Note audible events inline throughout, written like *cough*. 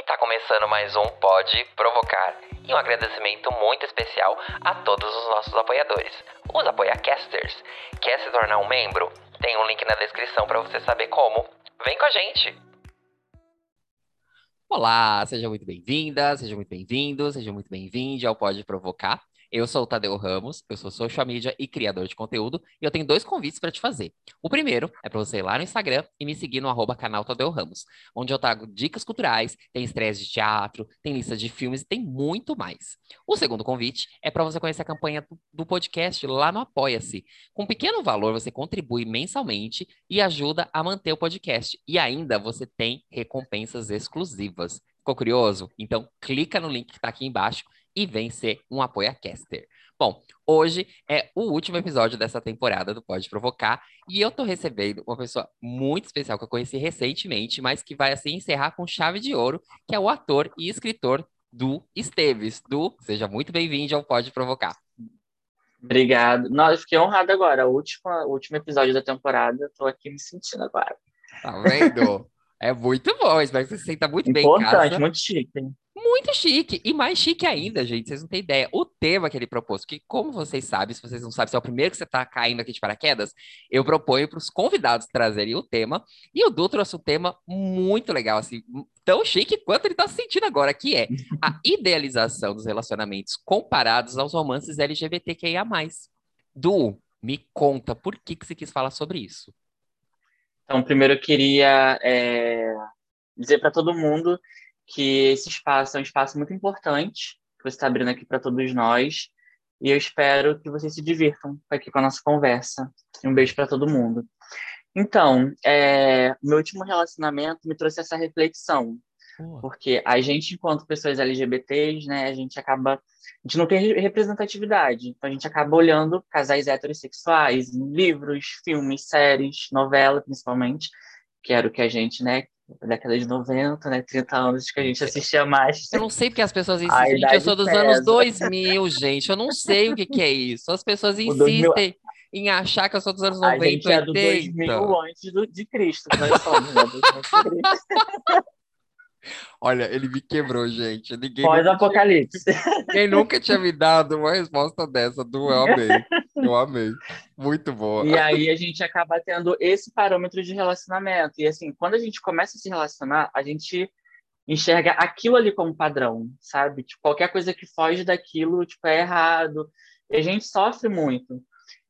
E tá começando mais um Pode Provocar. E um agradecimento muito especial a todos os nossos apoiadores, os apoiacasters. Quer se tornar um membro? Tem um link na descrição para você saber como. Vem com a gente! Olá, seja muito bem-vinda, seja muito bem-vindo, seja muito bem-vinde ao Pode Provocar. Eu sou o Tadeu Ramos, eu sou social media e criador de conteúdo, e eu tenho dois convites para te fazer. O primeiro é para você ir lá no Instagram e me seguir no arroba canal Tadeu Ramos, onde eu trago dicas culturais, tem estreias de teatro, tem listas de filmes e tem muito mais. O segundo convite é para você conhecer a campanha do podcast lá no Apoia-se. Com um pequeno valor, você contribui mensalmente e ajuda a manter o podcast. E ainda você tem recompensas exclusivas. Ficou curioso? Então clica no link que está aqui embaixo e vem ser um apoia-caster. Bom, hoje é o último episódio dessa temporada do Pode Provocar e eu tô recebendo uma pessoa muito especial que eu conheci recentemente, mas que vai assim encerrar com chave de ouro, que é o ator e escritor Du Esteves. Du, seja muito bem-vindo ao Pode Provocar. Obrigado. Não, eu fiquei honrado agora. O último, último episódio da temporada, tô aqui me sentindo agora. Tá vendo? *laughs* é muito bom, espero que você se sinta muito Importante, bem em casa. Importante, muito chique. Hein? Muito chique. E mais chique ainda, gente. Vocês não têm ideia. O tema que ele propôs, que, como vocês sabem, se vocês não sabem, se é o primeiro que você está caindo aqui de paraquedas, eu proponho para os convidados trazerem o tema. E o Du trouxe um tema muito legal, assim, tão chique quanto ele está sentindo agora, que é a *laughs* idealização dos relacionamentos comparados aos romances LGBTQIA. Du, me conta por que, que você quis falar sobre isso. Então, primeiro eu queria é, dizer para todo mundo que esse espaço é um espaço muito importante que você está abrindo aqui para todos nós. E eu espero que vocês se divirtam aqui com a nossa conversa. Um beijo para todo mundo. Então, é, meu último relacionamento me trouxe essa reflexão. Porque a gente, enquanto pessoas LGBTs, né, a gente acaba. A gente não tem representatividade. Então, a gente acaba olhando casais heterossexuais em livros, filmes, séries, novela, principalmente, que era o que a gente, né, década de 90, né? 30 anos que a gente assistia mais. Eu não sei porque as pessoas insistem. Eu sou dos pesa. anos 2000, gente. Eu não sei o que, que é isso. As pessoas insistem 2000... em achar que eu sou dos anos 90, a gente 80. é do 2000 antes do, de Cristo. Nós somos, né? *laughs* Olha, ele me quebrou, gente. Pós-apocalipse. Ninguém nunca tinha me dado uma resposta dessa do eu amei. Eu amei. Muito boa. E aí a gente acaba tendo esse parâmetro de relacionamento. E assim, quando a gente começa a se relacionar, a gente enxerga aquilo ali como padrão, sabe? Tipo, qualquer coisa que foge daquilo, tipo, é errado. E a gente sofre muito.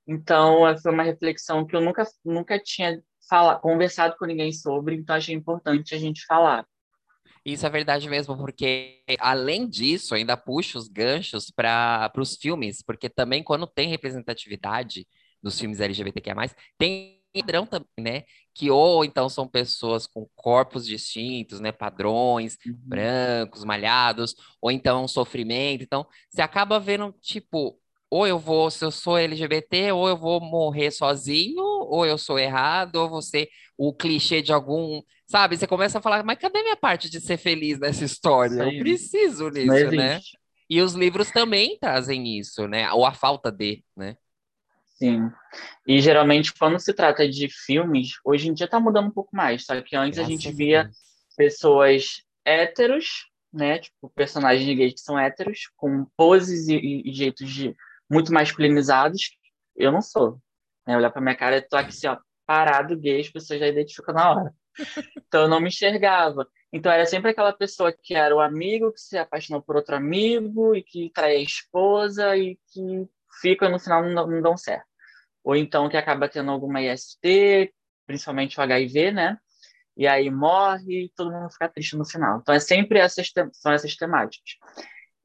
Então, foi uma reflexão que eu nunca, nunca tinha fala, conversado com ninguém sobre, então achei importante a gente falar. Isso é verdade mesmo, porque além disso, ainda puxa os ganchos para os filmes, porque também quando tem representatividade dos filmes LGBTQIA+, tem padrão também, né? Que ou então são pessoas com corpos distintos, né? Padrões, uhum. brancos, malhados, ou então sofrimento. Então, você acaba vendo, tipo, ou eu vou, se eu sou LGBT, ou eu vou morrer sozinho, ou eu sou errado, ou você, o clichê de algum, sabe? Você começa a falar, mas cadê minha parte de ser feliz nessa história? Eu preciso nisso, né? E os livros também trazem isso, né? Ou a falta de, né? Sim. E geralmente, quando se trata de filmes, hoje em dia tá mudando um pouco mais, sabe? Que antes Graças a gente via Deus. pessoas héteros, né? Tipo, personagens gays que são héteros, com poses e, e jeitos de muito masculinizados, eu não sou. Né? Olhar para minha cara, eu tô aqui assim, ó, parado gay, as pessoas já identificam na hora. Então eu não me enxergava. Então era sempre aquela pessoa que era o amigo que se apaixonou por outro amigo e que trai a esposa e que fica no final não, não dão certo. Ou então que acaba tendo alguma IST, principalmente o HIV, né? E aí morre e todo mundo fica triste no final. Então é sempre essas, são essas temáticas.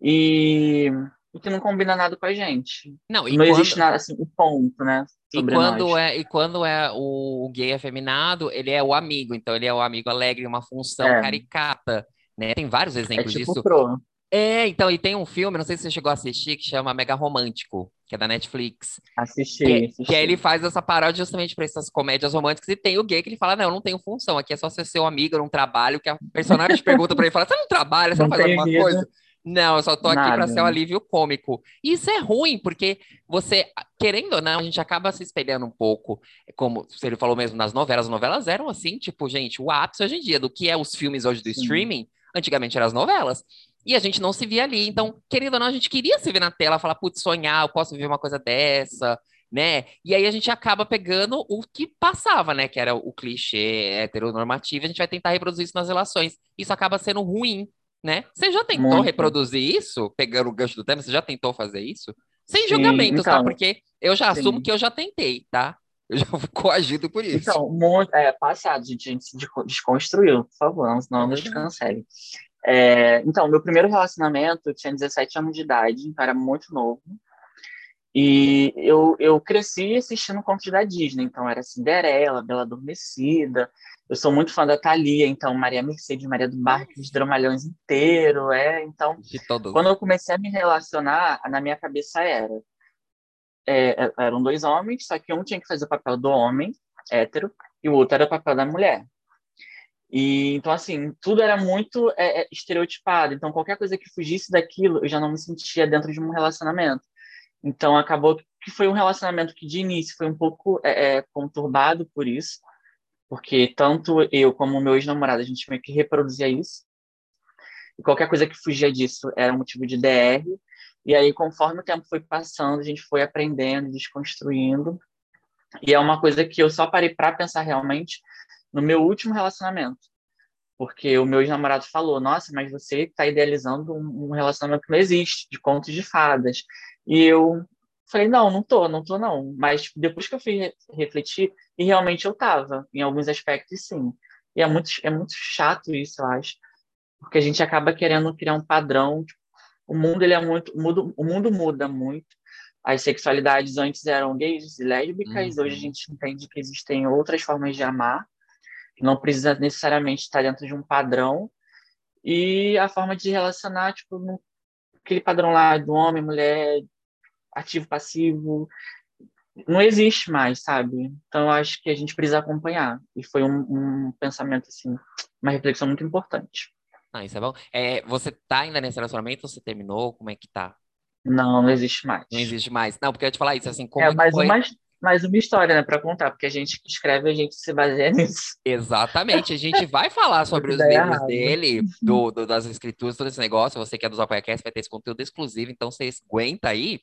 E e que não combina nada com a gente. Não, não quando... existe nada assim, o ponto, né? E quando, nós. é, e quando é o, o gay afeminado, ele é o amigo, então ele é o amigo alegre, uma função é. caricata, né? Tem vários exemplos é tipo disso. Pro. É, então, e tem um filme, não sei se você chegou a assistir, que chama Mega Romântico, que é da Netflix. Assisti, que, assisti. que ele faz essa paródia justamente para essas comédias românticas, e tem o gay que ele fala, não, eu não tenho função, aqui é só ser seu amigo, eu não trabalho, que a personagem *laughs* pergunta para ele, fala, você não trabalha, você não, não faz alguma vida. coisa? Não, eu só tô aqui para ser um alívio cômico. E isso é ruim, porque você, querendo ou não, a gente acaba se espelhando um pouco, como ele falou mesmo nas novelas, as novelas eram assim, tipo, gente, o ápice hoje em dia do que é os filmes hoje do Sim. streaming, Antigamente eram as novelas. E a gente não se via ali. Então, querendo ou não, a gente queria se ver na tela, falar, putz, sonhar, eu posso viver uma coisa dessa, né? E aí a gente acaba pegando o que passava, né? Que era o clichê heteronormativo, a gente vai tentar reproduzir isso nas relações. Isso acaba sendo ruim, né? Você já tentou Muito. reproduzir isso, pegando o gancho do tema? Você já tentou fazer isso? Sem sim, julgamentos, tá? então, tá? Porque eu já sim. assumo que eu já tentei, tá? Eu já fui *laughs* coagido por isso. Então, muito, é, passado, gente, a gente se desconstruiu, por favor, não nos cancele. É, então, meu primeiro relacionamento, eu tinha 17 anos de idade, então era muito novo. E eu, eu cresci assistindo contos da Disney, então era Cinderela, Bela Adormecida. Eu sou muito fã da Thalia, então Maria Mercedes, Maria do Barco, os Dramalhões inteiro, é. Então, quando eu comecei a me relacionar, na minha cabeça era é, é, eram dois homens, só que um tinha que fazer o papel do homem, hétero, e o outro era o papel da mulher. E então assim, tudo era muito é, é, estereotipado. Então qualquer coisa que fugisse daquilo, eu já não me sentia dentro de um relacionamento. Então acabou que foi um relacionamento que de início foi um pouco é, é conturbado por isso, porque tanto eu como meu ex-namorado a gente meio que reproduzia isso. E qualquer coisa que fugia disso era um motivo de DR. E aí, conforme o tempo foi passando, a gente foi aprendendo, desconstruindo. E é uma coisa que eu só parei para pensar realmente no meu último relacionamento. Porque o meu ex-namorado falou: Nossa, mas você está idealizando um, relacionamento que não existe, de contos de fadas. E eu falei: Não, não tô, não tô, não. Mas depois que eu fui refletir, e realmente eu tava, em alguns aspectos, sim. E é muito, é muito chato isso, eu acho. Porque a gente acaba querendo criar um padrão, tipo, o mundo ele é muito muda, o mundo muda muito as sexualidades antes eram gays e lésbicas uhum. hoje a gente entende que existem outras formas de amar que não precisa necessariamente estar dentro de um padrão e a forma de relacionar tipo no, aquele padrão lá do homem mulher ativo passivo não existe mais sabe então eu acho que a gente precisa acompanhar e foi um, um pensamento assim uma reflexão muito importante ah, isso é bom. É, você tá ainda nesse relacionamento você terminou? Como é que tá? Não, não existe mais. Não existe mais. Não, porque eu ia te falar isso, assim, como é, é mais foi... mais uma história, né, pra contar, porque a gente que escreve, a gente se baseia *laughs* nisso. Exatamente, a gente vai falar sobre os livros dele, *laughs* do, do, das escrituras, todo esse negócio, você que é dos ApoiaCast vai ter esse conteúdo exclusivo, então você aguenta aí,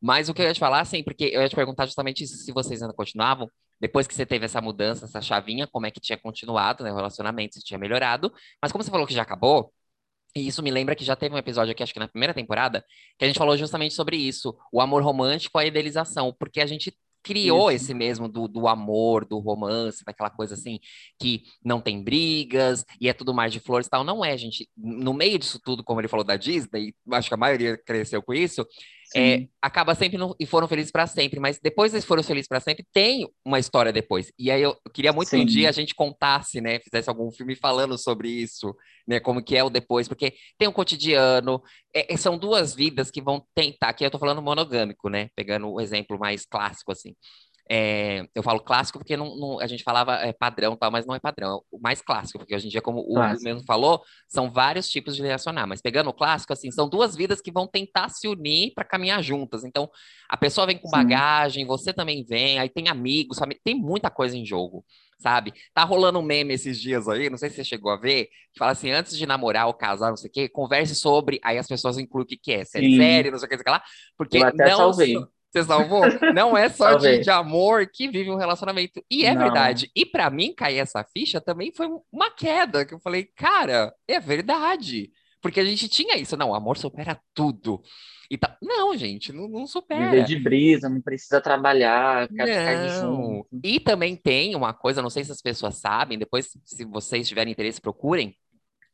mas o que eu ia te falar, assim, porque eu ia te perguntar justamente isso, se vocês ainda continuavam, depois que você teve essa mudança, essa chavinha, como é que tinha continuado, né, o relacionamento, se tinha melhorado, mas como você falou que já acabou, e isso me lembra que já teve um episódio aqui, acho que na primeira temporada, que a gente falou justamente sobre isso, o amor romântico, a idealização, porque a gente criou Isso. esse mesmo do, do amor, do romance, daquela coisa assim, que não tem brigas e é tudo mais de flores e tal. Não é, gente. No meio disso tudo, como ele falou da Disney, acho que a maioria cresceu com isso, é, acaba sempre no, e foram felizes para sempre, mas depois eles foram felizes para sempre, tem uma história depois. E aí eu, queria muito Sim. que um dia a gente contasse, né, fizesse algum filme falando sobre isso, né, como que é o depois, porque tem um cotidiano, é, é são duas vidas que vão tentar, aqui eu tô falando monogâmico, né, pegando o exemplo mais clássico, assim. É, eu falo clássico porque não, não, a gente falava é, padrão tal, mas não é padrão. O mais clássico, porque hoje em dia, como o Hugo mesmo falou, são vários tipos de relacionar. Mas pegando o clássico, assim, são duas vidas que vão tentar se unir para caminhar juntas. Então, a pessoa vem com Sim. bagagem, você também vem, aí tem amigos, tem muita coisa em jogo sabe? Tá rolando um meme esses dias aí, não sei se você chegou a ver, que fala assim, antes de namorar ou casar, não sei o quê, converse sobre, aí as pessoas incluem o que que é, se é sério, não sei o que, não sei o que lá, porque não, salvei. Você salvou? Não é só de, de, amor que vive um relacionamento. E é não. verdade. E para mim, cair essa ficha também foi uma queda, que eu falei, cara, é verdade. Porque a gente tinha isso, não, amor supera tudo. E tá... Não, gente, não, não supera. Viver de brisa, não precisa trabalhar, junto. E também tem uma coisa, não sei se as pessoas sabem, depois, se vocês tiverem interesse, procurem,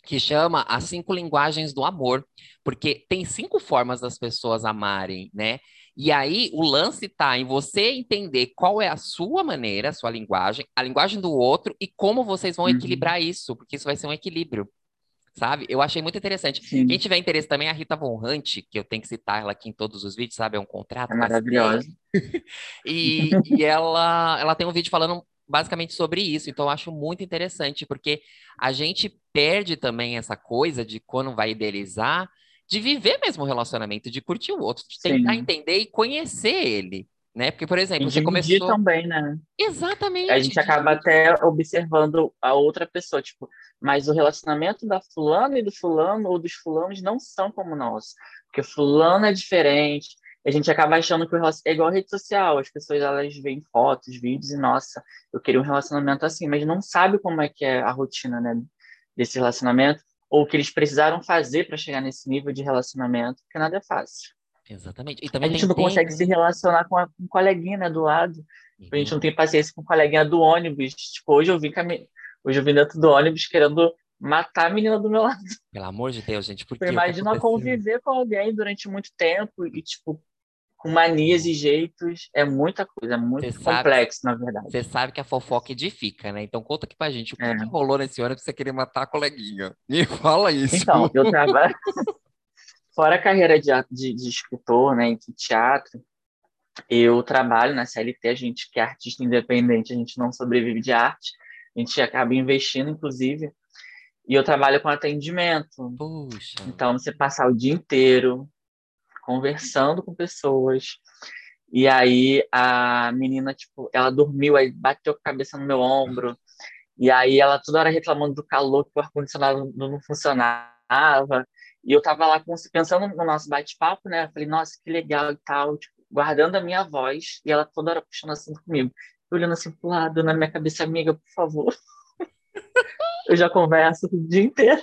que chama as cinco linguagens do amor, porque tem cinco formas das pessoas amarem, né? E aí o lance está em você entender qual é a sua maneira, a sua linguagem, a linguagem do outro e como vocês vão uhum. equilibrar isso, porque isso vai ser um equilíbrio. Sabe? Eu achei muito interessante. Sim. Quem tiver interesse também, a Rita Von Hunt, que eu tenho que citar ela aqui em todos os vídeos, sabe? É um contrato. É maravilhosa. *laughs* e, e ela, ela tem um vídeo falando basicamente sobre isso. Então, eu acho muito interessante, porque a gente perde também essa coisa de quando vai idealizar, de viver mesmo o relacionamento, de curtir o outro, de tentar Sim. entender e conhecer ele. Né? Porque, por exemplo, você começou. também, né? Exatamente. A gente acaba até observando a outra pessoa. Tipo, mas o relacionamento da fulana e do fulano ou dos fulanos não são como nós, porque fulano é diferente. A gente acaba achando que o relacionamento é igual a rede social, as pessoas elas veem fotos, vídeos e nossa, eu queria um relacionamento assim, mas não sabe como é que é a rotina, né, desse relacionamento ou o que eles precisaram fazer para chegar nesse nível de relacionamento, porque nada é fácil. Exatamente. E também a gente não tempo. consegue se relacionar com, a, com um coleguinha né, do lado. Uhum. A gente não tem paciência com um coleguinha do ônibus. Tipo, hoje eu vim cami... hoje eu vim dentro do ônibus querendo matar a menina do meu lado. Pelo amor de Deus, gente. Por Imagina conviver com alguém durante muito tempo e, tipo, com manias e jeitos. É muita coisa, é muito cê complexo, sabe, na verdade. Você sabe que a fofoca edifica, né? Então conta aqui pra gente o que, é. que rolou nesse ano pra você querer matar a coleguinha. Me *laughs* fala isso. Então, eu trabalho. *laughs* Fora a carreira de, de, de escritor, né, de teatro, eu trabalho na CLT, a gente que é artista independente, a gente não sobrevive de arte, a gente acaba investindo, inclusive, e eu trabalho com atendimento. Puxa. Então, você passar o dia inteiro conversando com pessoas. E aí a menina, tipo, ela dormiu, aí bateu a cabeça no meu ombro. E aí ela toda hora reclamando do calor, que o ar-condicionado não funcionava. E eu tava lá pensando no nosso bate-papo, né? Eu falei, nossa, que legal e tal, tipo, guardando a minha voz. E ela toda hora puxando assim comigo. olhando assim pro lado, na minha cabeça, amiga, por favor. *laughs* eu já converso o dia inteiro.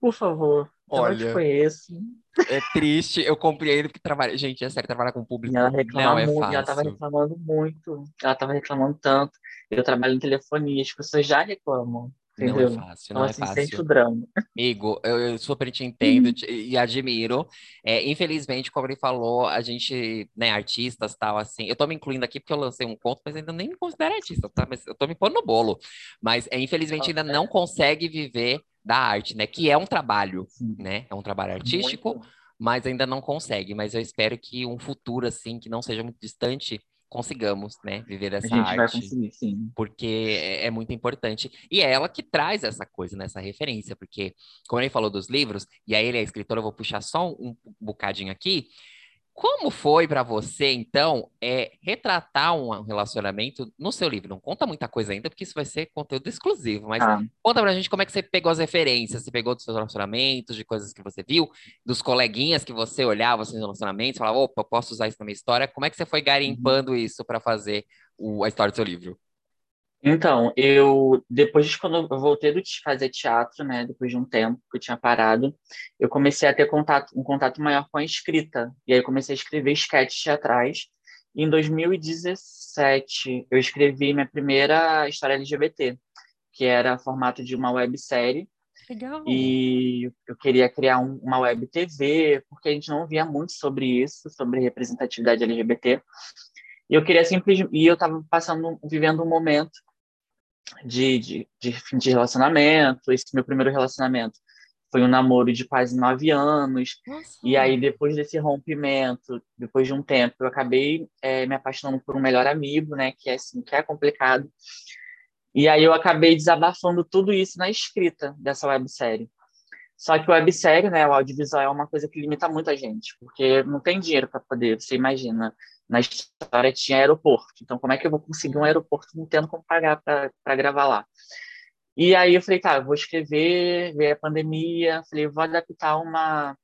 Por favor. Olha, eu te conheço. É triste, eu compreendo que trabalha. Gente, é sério, trabalhar com público. E ela reclama não é muito, é ela tava reclamando muito. Ela tava reclamando tanto. Eu trabalho em telefonia, as pessoas já reclamam. Entendeu? Não é fácil, não então, é assim, fácil. o drama. Amigo, eu, eu super te entendo te, e admiro. É, infelizmente, como ele falou, a gente, né, artistas tal, assim, eu tô me incluindo aqui porque eu lancei um conto, mas ainda nem me considero artista, tá? Mas eu tô me pondo no bolo. Mas, é, infelizmente, ainda não consegue viver da arte, né? Que é um trabalho, né? É um trabalho artístico, muito. mas ainda não consegue. Mas eu espero que um futuro, assim, que não seja muito distante, consigamos, né, viver dessa arte. A gente vai conseguir, sim. Porque é, é, muito importante. E é ela que traz essa coisa, nessa né, referência, porque, como ele falou dos livros, e aí ele é escritor, eu vou puxar só um bocadinho aqui, como foi para você, então, é, retratar um relacionamento no seu livro? Não conta muita coisa ainda, porque isso vai ser conteúdo exclusivo, mas ah. conta pra gente como é que você pegou as referências, você pegou dos seus relacionamentos, de coisas que você viu, dos coleguinhas que você olhava assim, nos relacionamentos, falava, opa, posso usar isso na minha história. Como é que você foi garimpando uhum. isso para fazer o, a história do seu livro? Então, eu depois de quando eu voltei de fazer teatro, né, depois de um tempo que eu tinha parado, eu comecei a ter contato, um contato maior com a escrita. E aí eu comecei a escrever esquetes teatrais. E em 2017, eu escrevi minha primeira história LGBT, que era formato de uma websérie. Legal. E eu queria criar um, uma web TV, porque a gente não via muito sobre isso, sobre representatividade LGBT. E eu queria simplesmente. E eu estava passando, vivendo um momento de, de, de de relacionamento. Esse meu primeiro relacionamento foi um namoro de quase nove anos. Nossa. E aí, depois desse rompimento, depois de um tempo, eu acabei é, me apaixonando por um melhor amigo, né? Que é assim, que é complicado. E aí eu acabei desabafando tudo isso na escrita dessa websérie. Só que websérie, né, o audiovisual é uma coisa que limita muito a gente, porque não tem dinheiro para poder, você imagina, na história tinha aeroporto. Então, como é que eu vou conseguir um aeroporto não tendo como pagar para gravar lá? E aí eu falei, tá, eu vou escrever, ver a pandemia, falei, vou adaptar uma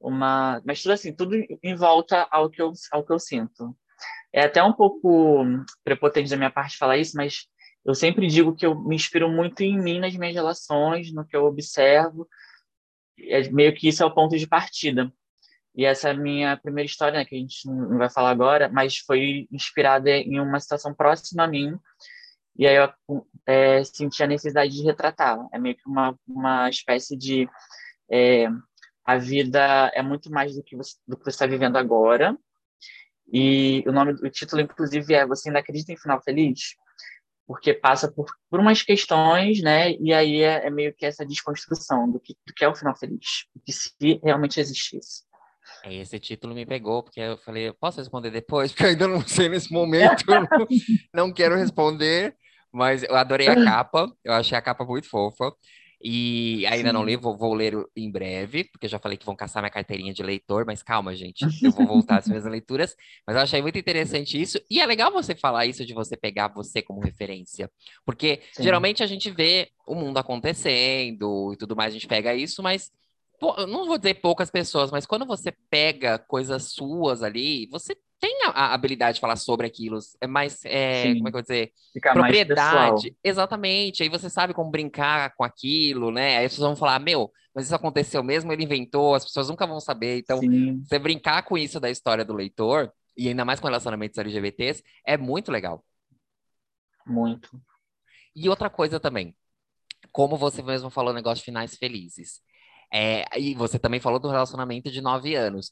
uma, mas tudo assim, tudo em volta ao que eu ao que eu sinto. É até um pouco prepotente da minha parte falar isso, mas eu sempre digo que eu me inspiro muito em mim nas minhas relações, no que eu observo. É meio que isso é o ponto de partida. E essa é a minha primeira história, né, que a gente não vai falar agora, mas foi inspirada em uma situação próxima a mim. E aí eu é, senti a necessidade de retratar. É meio que uma, uma espécie de. É, a vida é muito mais do que você, do que você está vivendo agora. E o nome, o título, inclusive, é Você ainda acredita em final feliz? Porque passa por, por umas questões, né? E aí é, é meio que essa desconstrução do que, do que é o final feliz, do que se realmente existisse. Esse título me pegou, porque eu falei, posso responder depois? *laughs* Porque eu ainda não sei nesse momento, não quero responder, mas eu adorei a capa, eu achei a capa muito fofa. E ainda Sim. não li, vou, vou, ler em breve, porque eu já falei que vão caçar minha carteirinha de leitor, mas calma, gente, *laughs* eu vou voltar às minhas leituras. Mas eu achei muito interessante isso, e é legal você falar isso de você pegar você como referência, porque Sim. geralmente a gente vê o mundo acontecendo e tudo mais, a gente pega isso, mas não vou dizer poucas pessoas, mas quando você pega coisas suas ali, você tem a, habilidade de falar sobre aquilo. É mais, é, como é que eu vou dizer? Fica propriedade. Exatamente. Aí você sabe como brincar com aquilo, né? Aí as pessoas vão falar, meu, mas isso aconteceu mesmo, ele inventou, as pessoas nunca vão saber. Então, Sim. você brincar com isso da história do leitor, e ainda mais com relacionamentos LGBTs, é muito legal. Muito. E outra coisa também, como você mesmo falou, negócio de finais felizes. É, e você também falou do relacionamento de nove anos.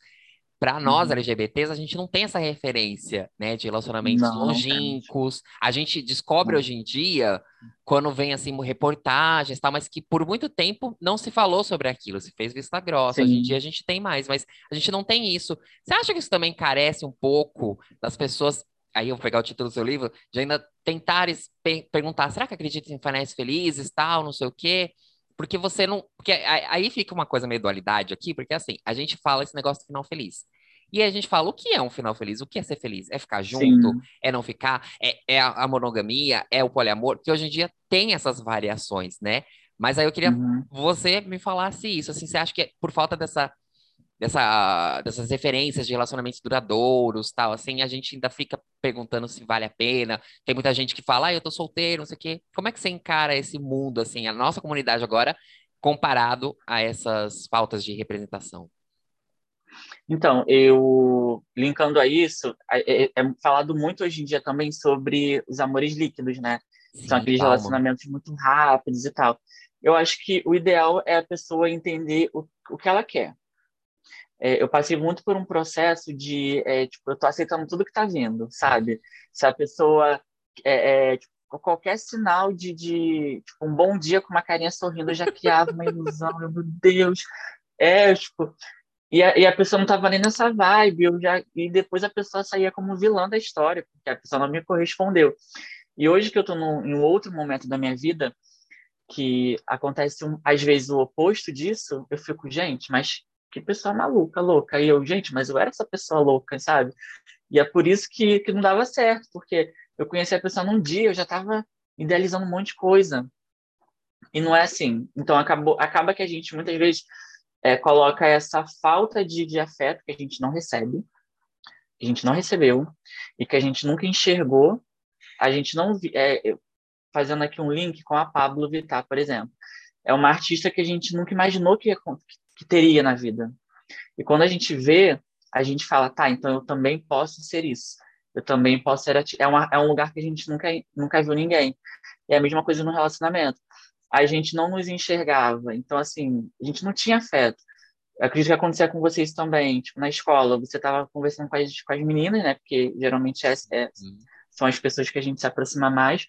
Para nós, uhum. LGBTs, a gente não tem essa referência, né, de relacionamentos não, longínquos. A gente descobre não. hoje em dia, quando vem, assim, reportagens tal, mas que por muito tempo não se falou sobre aquilo, se fez vista grossa. Sim. Hoje em dia a gente tem mais, mas a gente não tem isso. Você acha que isso também carece um pouco das pessoas aí eu vou pegar o título do seu livro, de ainda tentar perguntar, será que acredita em finais felizes, tal, não sei o quê? Porque você não. Porque aí fica uma coisa meio dualidade aqui, porque assim, a gente fala esse negócio do final feliz. E a gente fala o que é um final feliz, o que é ser feliz? É ficar junto? Sim. É não ficar? É, é, a monogamia? É o poliamor? Que hoje em dia tem essas variações, né? Mas aí eu queria uhum. você me falasse isso. Assim, você acha que é por falta dessa dessa, dessas referências de relacionamentos duradouros, tal, assim, a gente ainda fica perguntando se vale a pena. Tem muita gente que fala, ah, eu tô solteiro, não sei o quê. Como é que você encara esse mundo, assim, a nossa comunidade agora, comparado a essas faltas de representação? Então, eu linkando a isso, é, é, é falado muito hoje em dia também sobre os amores líquidos, né? Sim, São aqueles calma. relacionamentos muito rápidos e tal. Eu acho que o ideal é a pessoa entender o, o que ela quer é, eu passei muito por um processo de, é, tipo, eu tô aceitando tudo que tá vindo, sabe? Se a pessoa, é, é tipo, qualquer sinal de, de tipo, um bom dia com uma carinha sorrindo, eu já criava uma ilusão, meu Deus. É, tipo, e a, e a pessoa não tava nem nessa vibe, eu já, e depois a pessoa saía como vilã da história, porque a pessoa não me correspondeu. E hoje que eu num, em um outro momento da minha vida, que acontece um, às vezes o oposto disso, eu fico, gente, mas que pessoa maluca, louca. E eu, gente, mas eu era essa pessoa louca, sabe? E é por isso que, que não dava certo, porque eu conheci a pessoa num dia, eu já estava idealizando um monte de coisa. E não é assim. Então acabou, acaba que a gente muitas vezes é, coloca essa falta de, de afeto que a gente não recebe, que a gente não recebeu e que a gente nunca enxergou. A gente não é, fazendo aqui um link com a Pablo Vittar, por exemplo. É uma artista que a gente nunca imaginou que, que teria na vida. E quando a gente vê, a gente fala, tá, então eu também posso ser isso. Eu também posso ser. É, uma, é um lugar que a gente nunca, nunca viu ninguém. É a mesma coisa no relacionamento. A gente não nos enxergava. Então, assim, a gente não tinha afeto. Eu acredito que acontecia com vocês também. Tipo, na escola, você estava conversando com as, com as meninas, né? Porque geralmente é, é, são as pessoas que a gente se aproxima mais.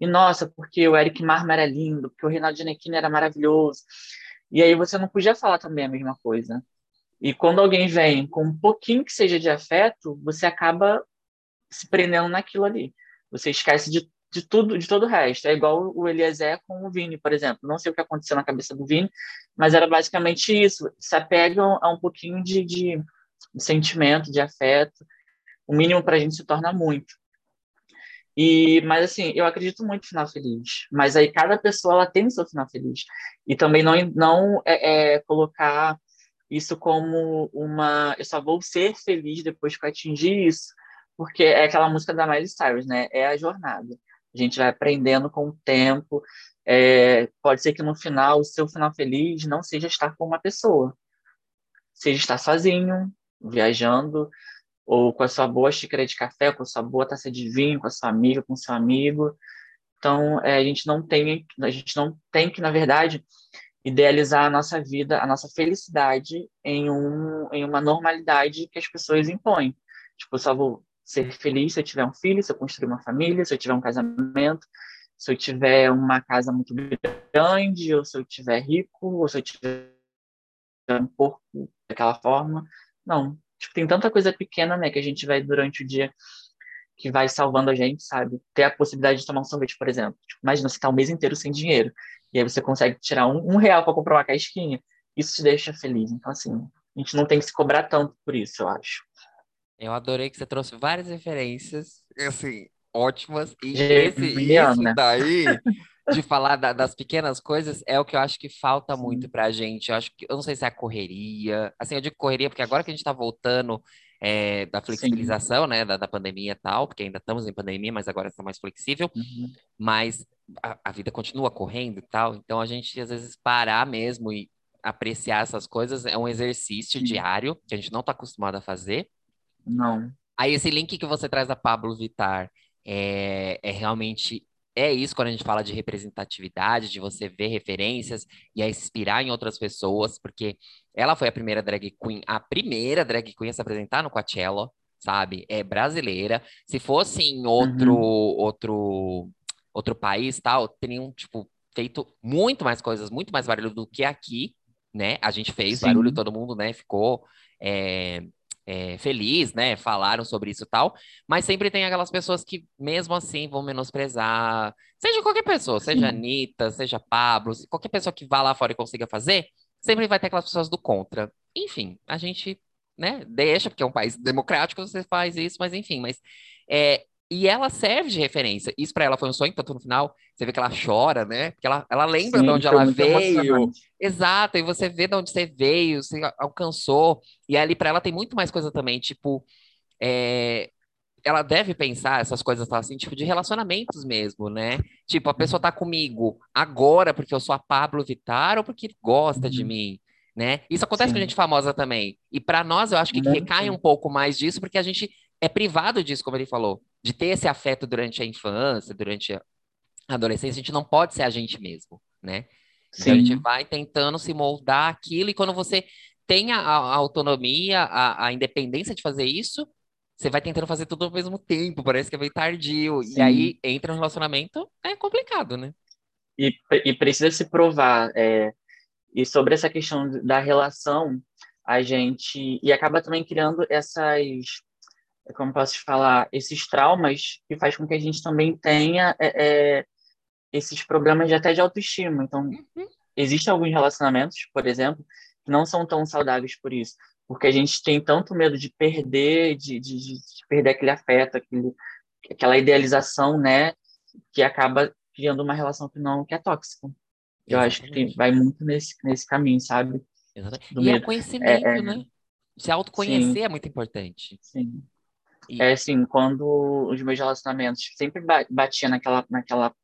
E, nossa, porque o Eric Marma era lindo, porque o Renato Giannettini era maravilhoso. E aí você não podia falar também a mesma coisa. E quando alguém vem com um pouquinho que seja de afeto, você acaba se prendendo naquilo ali. Você esquece de, de tudo, de todo o resto. É igual o Eliezer com o Vini, por exemplo. Não sei o que aconteceu na cabeça do Vini, mas era basicamente isso. Se apegam a um pouquinho de, de, sentimento, de afeto. O mínimo para a gente se torna muito. E, mas assim, eu acredito muito no final feliz. Mas aí cada pessoa ela tem o seu final feliz. E também não, não é, é, colocar isso como uma. Eu só vou ser feliz depois que eu atingir isso. Porque é aquela música da Miley Cyrus, né? É a jornada. A gente vai aprendendo com o tempo. É, pode ser que no final, o seu final feliz não seja estar com uma pessoa. Seja estar sozinho, viajando, ou com a sua boa xícara de café, com a sua boa taça de vinho, com a sua amiga, com o seu amigo. Então, é, a gente não tem, a gente não tem que, na verdade, idealizar a nossa vida, a nossa felicidade em, um, em uma normalidade que as pessoas impõem. Tipo, eu só vou ser feliz se eu tiver um filho, se eu construir uma família, se eu tiver um casamento, se eu tiver uma casa muito grande, ou se eu tiver rico, ou se eu tiver um corpo daquela forma. Não, Tipo, tem tanta coisa pequena, né, que a gente vai durante o dia que vai salvando a gente, sabe? Ter a possibilidade de tomar um sorvete, por exemplo. Tipo, imagina você tá o mês inteiro sem dinheiro. E aí você consegue tirar um, um real para comprar uma casquinha. Isso te deixa feliz. Então, assim, a gente não tem que se cobrar tanto por isso, eu acho. Eu adorei que você trouxe várias referências, assim, ótimas. E esse, isso né? daí, *laughs* de falar da, das pequenas coisas, é o que eu acho que falta Sim. muito pra gente. Eu acho que, eu não sei se é a correria. Assim, eu digo correria porque agora que a gente tá voltando é, da flexibilização, Sim. né, da, da, pandemia e tal, porque ainda estamos em pandemia, mas agora está mais flexível. Uhum. Mas a, a vida continua correndo e tal, então a gente às vezes parar mesmo e apreciar essas coisas é um exercício Sim. diário que a gente não está acostumado a fazer. Não. Aí esse link que você traz da Pablo Vitar é, é realmente é isso quando a gente fala de representatividade, de você ver referências e a inspirar em outras pessoas, porque ela foi a primeira drag queen, a primeira drag queen a se apresentar no Coachella, sabe? É brasileira. Se fosse em outro uhum. outro outro país, tal, teriam tipo feito muito mais coisas, muito mais barulho do que aqui, né? A gente fez Sim. barulho, todo mundo, né? Ficou é, é, feliz, né? Falaram sobre isso e tal, mas sempre tem aquelas pessoas que, mesmo assim, vão menosprezar. Seja qualquer pessoa, seja Sim. Anitta, seja Pablo, qualquer pessoa que vá lá fora e consiga fazer, sempre vai ter aquelas pessoas do contra. Enfim, a gente, né, deixa, porque é um país democrático, você faz isso, mas enfim, mas é, e ela serve de referência. Isso para ela foi um sonho, tanto no final você vê que ela chora, né? Porque ela, ela lembra Sim, de onde ela veio. Exato, e você vê de onde você veio, você alcançou. E ali para ela tem muito mais coisa também, tipo, é... ela deve pensar essas coisas tá, assim, tipo, de relacionamentos mesmo, né? Tipo, a pessoa tá comigo agora porque eu sou a Pablo Vittar ou porque gosta uhum. de mim. Né? Isso acontece Sim. com gente famosa também. E para nós, eu acho que recai um pouco mais disso, porque a gente é privado disso, como ele falou, de ter esse afeto durante a infância, durante a adolescência, a gente não pode ser a gente mesmo, né? Então a gente vai tentando se moldar aquilo, e quando você tem a, a autonomia, a, a, independência de fazer isso, você vai tentando fazer tudo ao mesmo tempo, parece que é meio tardio, Sim. e aí entra no relacionamento, é complicado, né? E, e precisa se provar. É, e sobre essa questão da relação, a gente. E acaba também criando essas como posso te falar, esses traumas que faz com que a gente também tenha é, é, esses problemas de, até de autoestima. Então, uhum. existem alguns relacionamentos, por exemplo, que não são tão saudáveis por isso, porque a gente tem tanto medo de perder, de, de, de perder aquele afeto, aquele, aquela idealização, né, que acaba criando uma relação que não que é tóxica. Eu Exatamente. acho que vai muito nesse, nesse caminho, sabe? Exatamente. e é conhecimento, é, é, né? Se autoconhecer sim, é muito importante. Sim. É assim, quando os meus relacionamentos sempre batia naquela, naquela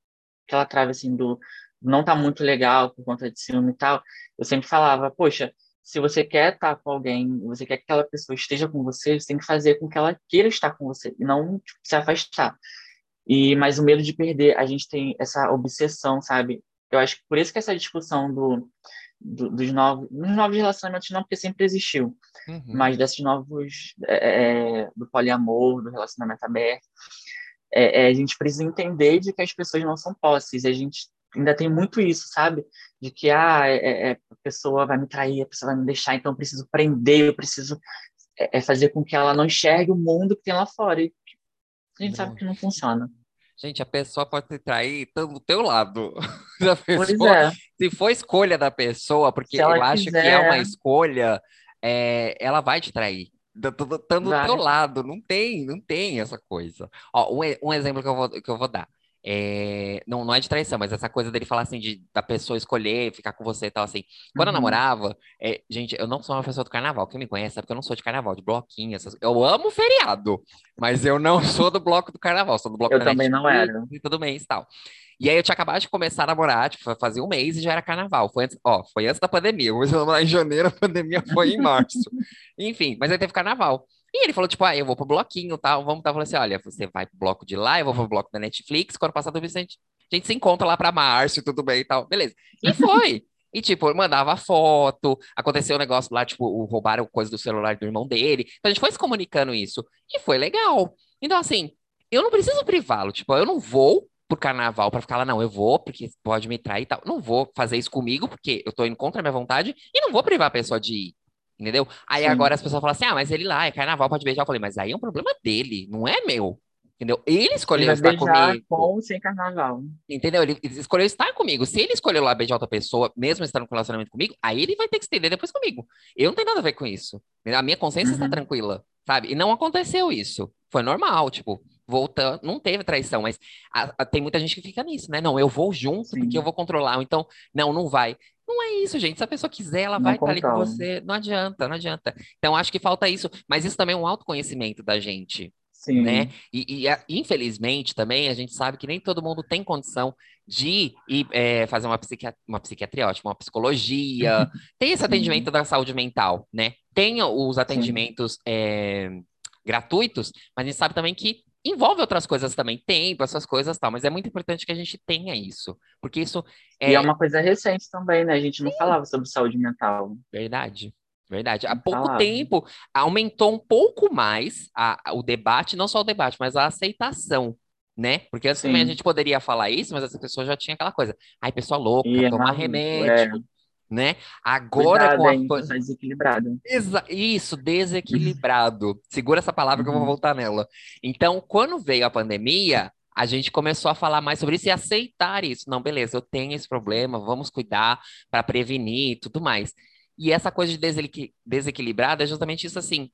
aquela trave assim do não tá muito legal por conta de ciúme e tal, eu sempre falava, poxa, se você quer estar com alguém, você quer que aquela pessoa esteja com você, você tem que fazer com que ela queira estar com você e não tipo, se afastar. E mas o medo de perder, a gente tem essa obsessão, sabe? Eu acho que por isso que essa discussão do do, dos novos, dos novos relacionamentos não, porque sempre existiu, uhum. mas desses novos, é, é, do poliamor, do relacionamento aberto, é, é, a gente precisa entender de que as pessoas não são posses, a gente ainda tem muito isso, sabe? De que ah, é, é, a pessoa vai me trair, a pessoa vai me deixar, então eu preciso prender, eu preciso é, fazer com que ela não enxergue o mundo que tem lá fora. E a gente sabe que não funciona. Gente, a pessoa pode te trair do teu lado. *laughs* pessoa, é. Se for escolha da pessoa, porque eu acho quiser. que é uma escolha, é, ela vai te trair. Estando do teu lado, não tem, não tem essa coisa. Ó, um, um exemplo que eu vou, que eu vou dar. É, não, não é de traição, mas essa coisa dele falar assim, de, da pessoa escolher, ficar com você e tal, assim. Quando uhum. eu namorava, é, gente, eu não sou uma pessoa do carnaval. Quem me conhece sabe que eu não sou de carnaval, de bloquinho. Essas... Eu amo feriado, mas eu não *laughs* sou do bloco do carnaval, sou do bloco Eu também não era. E tudo mês e tal. E aí eu tinha acabado de começar a namorar, tipo, fazia um mês e já era carnaval. Foi antes, ó, foi antes da pandemia. Eu comecei a namorar em janeiro, a pandemia foi em março. Enfim, mas aí teve carnaval. E ele falou, tipo, ah, eu vou pro bloquinho, tal, vamos, tá, falando assim, olha, você vai pro bloco de lá, eu vou pro bloco da Netflix, quando passar do Vicente, a gente se encontra lá pra março e tudo bem e tal, beleza. E *laughs* foi. E, tipo, eu mandava foto, aconteceu um negócio lá, tipo, roubaram coisa do celular do irmão dele. Então a gente foi se comunicando isso. E foi legal. Então, assim, eu não preciso privá-lo. Tipo, eu não vou pro carnaval para ficar lá, não, eu vou, porque pode me trair e tal. Não vou fazer isso comigo, porque eu tô indo contra a minha vontade, e não vou privar a pessoa de ir. Entendeu? Aí Sim. agora as pessoas falam assim: ah, mas ele lá é carnaval, pode beijar. Eu falei, mas aí é um problema dele, não é meu. Entendeu? Ele escolheu Ele estar comigo. com sem carnaval. Entendeu? Ele escolheu estar comigo. Se ele escolheu lá beijar outra pessoa, mesmo estando com relacionamento comigo, aí ele vai ter que se entender depois comigo. Eu não tenho nada a ver com isso. A minha consciência está Uhum. tranquila, sabe? E não aconteceu isso. Foi normal, tipo, voltando, não teve traição, mas a- a- tem muita gente que fica nisso, né? Não, eu vou junto Sim. porque eu vou controlar. Então, não, não vai. Não é isso, gente. Se a pessoa quiser, ela Não vai estar ali com você. Não adianta, não adianta. Então, acho que falta isso. Mas isso também é um autoconhecimento da gente Sim. né? E, e, a- infelizmente também a gente sabe que nem todo mundo tem condição de ir é, fazer uma, psiquiatria, uma psiquiatria, ótimo, uma psicologia. *laughs* Tem esse Sim. atendimento da saúde mental, né? Tem os atendimentos é, gratuitos, mas a gente sabe também que envolve outras coisas também, tempo, essas coisas e tal, mas é muito importante que a gente tenha isso, porque isso E é é uma coisa recente também, né? A gente não falava sobre saúde mental. Verdade, verdade. Há pouco falava. tempo aumentou um pouco mais a- a- o debate, não só o debate, mas a aceitação, né? Porque antes também a Sim. gente poderia falar isso, mas as pessoas já tinham aquela coisa. Ai, pessoa louca, E é tomar maluco, remédio, é. Né? Agora Cuidado, com a hein? pan- Tá desequilibrado. Exa- Isso, desequilibrado. Segura essa palavra que eu vou Uhum. voltar nela. Então, quando veio a pandemia, a gente começou a falar mais sobre isso e aceitar isso. Não, beleza, eu tenho esse problema, vamos cuidar para prevenir e tudo mais. E essa coisa de desequil- desequilibrado é justamente isso assim.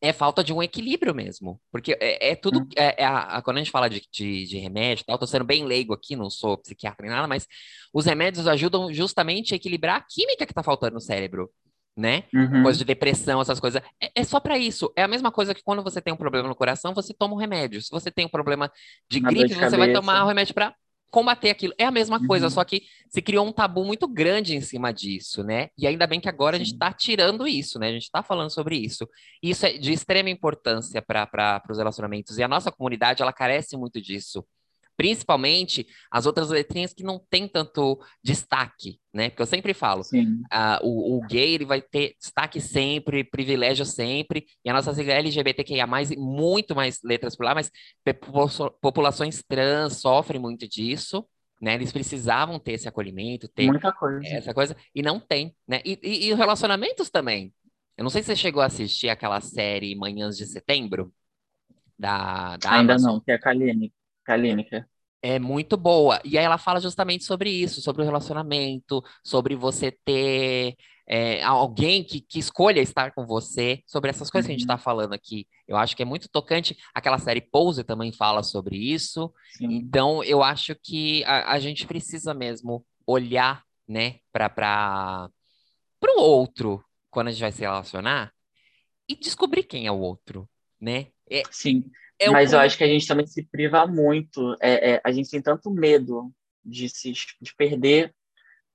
É falta de um equilíbrio mesmo. Porque é, é tudo. Hum. É, é a- a- quando a gente fala de, de, de remédio e tal, tô sendo bem leigo aqui, não sou psiquiatra nem nada, mas os remédios ajudam justamente a equilibrar a química que tá faltando no cérebro, né? Uhum. coisa de depressão, essas coisas. É, é só pra isso. É a mesma coisa que quando você tem um problema no coração, você toma um remédio. Se você tem um problema de Uma gripe, de você vai tomar um remédio pra combater aquilo. É a mesma coisa, Uhum. só que se criou um tabu muito grande em cima disso, né? E ainda bem que agora a gente Sim. tá tirando isso, né? A gente tá falando sobre isso. Isso é de extrema importância para os relacionamentos. E a nossa comunidade, ela carece muito disso. Principalmente as outras letrinhas que não tem tanto destaque, né? Porque eu sempre falo, ah, o, o gay ele vai ter destaque sempre, privilégio sempre, e a nossa sigla LGBTQIA+, e muito mais letras por lá, mas populações trans sofrem muito disso, né? Eles precisavam ter esse acolhimento, ter coisa. essa coisa, e não tem, né? E, e, e os relacionamentos também. Eu não sei se você chegou a assistir aquela série Manhãs de Setembro, da, da Ainda Amazon. não, que é a Kaline. Kalínica. É muito boa. E aí ela fala justamente sobre isso, sobre o relacionamento, sobre você ter é, alguém que, que escolha estar com você, sobre essas coisas que a gente Uhum. está falando aqui. Eu acho que é muito tocante. Aquela série Pose também fala sobre isso. Sim. Então, eu acho que a, a gente precisa mesmo olhar, né, para para o outro quando a gente vai se relacionar e descobrir quem é o outro, né? É, Sim. É o Mas eu como- acho que a gente também se priva muito. É, é, a gente tem tanto medo de, se, de perder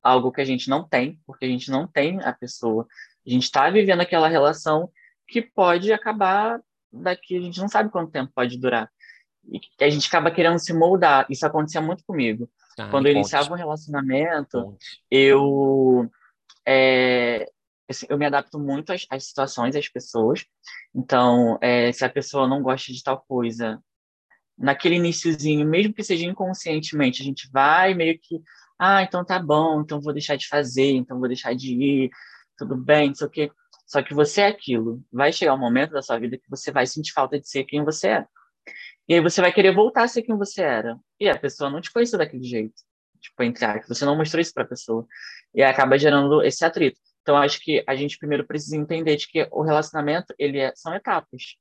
algo que a gente não tem, porque a gente não tem a pessoa. A gente está vivendo aquela relação que pode acabar daqui, a gente não sabe quanto tempo pode durar. E que a gente acaba querendo se moldar. Isso acontecia muito comigo. Ah, Quando eu conte, iniciava um relacionamento, conte. eu é, eu me adapto muito às, às situações, às pessoas. Então, é, se a pessoa não gosta de tal coisa, naquele iniciozinho, mesmo que seja inconscientemente, a gente vai meio que, ah, então tá bom, então vou deixar de fazer, então vou deixar de ir, tudo bem, não sei o quê. Só que você é aquilo. Vai chegar um momento da sua vida que você vai sentir falta de ser quem você é. E aí você vai querer voltar a ser quem você era. E a pessoa não te conheceu daquele jeito. Tipo, entre aspas, você não mostrou isso pra pessoa. E acaba gerando esse atrito. Então, acho que a gente primeiro precisa entender de que o relacionamento, ele é, são etapas.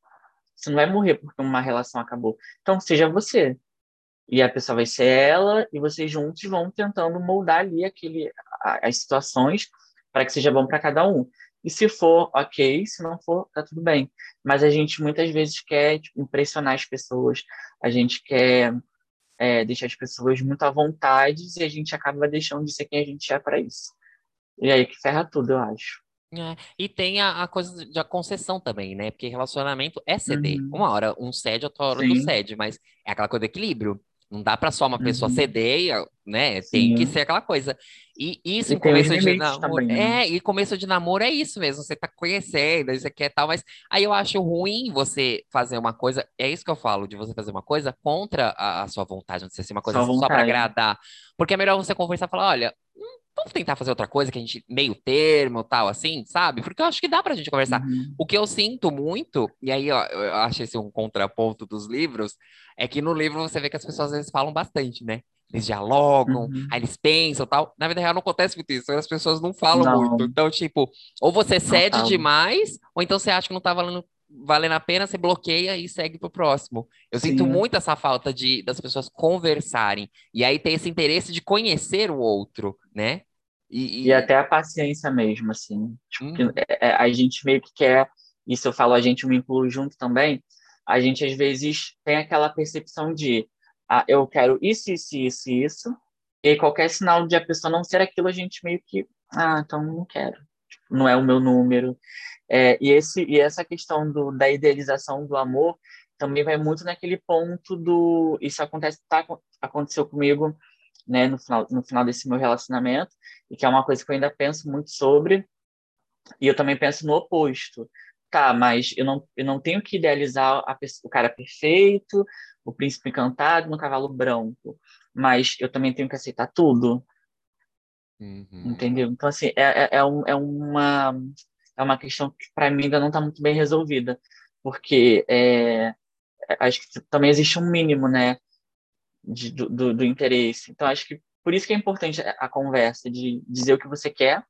Você não vai morrer porque uma relação acabou. Então, seja você. E a pessoa vai ser ela, e vocês juntos vão tentando moldar ali aquele, as situações para que seja bom para cada um. E se for, ok. Se não for, tá tudo bem. Mas a gente muitas vezes quer tipo, impressionar as pessoas. A gente quer é, deixar as pessoas muito à vontade e a gente acaba deixando de ser quem a gente é para isso. E aí que ferra tudo, eu acho. É, e tem a, a coisa da concessão também, né? Porque relacionamento é ceder. Uhum. Uma hora um cede, outra hora Sim. cede, mas é aquela coisa do equilíbrio. Não dá pra só uma pessoa Uhum. ceder, e, né? Tem que Sim. ser aquela coisa. E isso E começo de namoro. também, né? É, e começo de namoro é isso mesmo. Você tá conhecendo, aí você quer tal, mas aí eu acho ruim você fazer uma coisa. É isso que eu falo, de você fazer uma coisa contra a, a sua vontade, não sei se uma coisa só pra vontade. agradar. Porque é melhor você conversar e falar: olha, não vamos tentar fazer outra coisa que a gente meio termo, tal, assim, sabe? Porque eu acho que dá pra gente conversar. Uhum. O que eu sinto muito, e aí ó, eu acho esse um contraponto dos livros, é que no livro você vê que as pessoas às vezes falam bastante, né? Eles dialogam, Uhum. aí eles pensam tal. Na vida real não acontece muito isso, as pessoas não falam Não. muito. Então, tipo, ou você cede demais, ou então você acha que não tá valendo, valendo a pena, você bloqueia e segue pro próximo. Eu sinto Sim. muito essa falta de das pessoas conversarem. E aí tem esse interesse de conhecer o outro, né? E, E até a paciência mesmo, assim. Tipo, Uhum. é, é, a gente meio que quer, isso eu falo, a gente me incluo junto também, a gente às vezes tem aquela percepção de, ah, eu quero isso, isso, isso, isso, e qualquer sinal de a pessoa não ser aquilo, a gente meio que, ah, então não quero. Tipo, não é o meu número. É, e, esse, e essa questão do, da idealização do amor também vai muito naquele ponto do. Isso acontece, tá, aconteceu comigo né, no, final, no final desse meu relacionamento, e que é uma coisa que eu ainda penso muito sobre, e eu também penso no oposto. Tá, mas eu não, eu não tenho que idealizar pessoa, o cara perfeito, o príncipe encantado no cavalo branco, mas eu também tenho que aceitar tudo. Uhum. Entendeu? Então, assim, é, é, é, um, é, uma, é uma questão que, para mim, ainda não está muito bem resolvida. Porque é, acho que também existe um mínimo, né, de, do, do, interesse. Então, acho que por isso que é importante a conversa, de dizer o que você quer,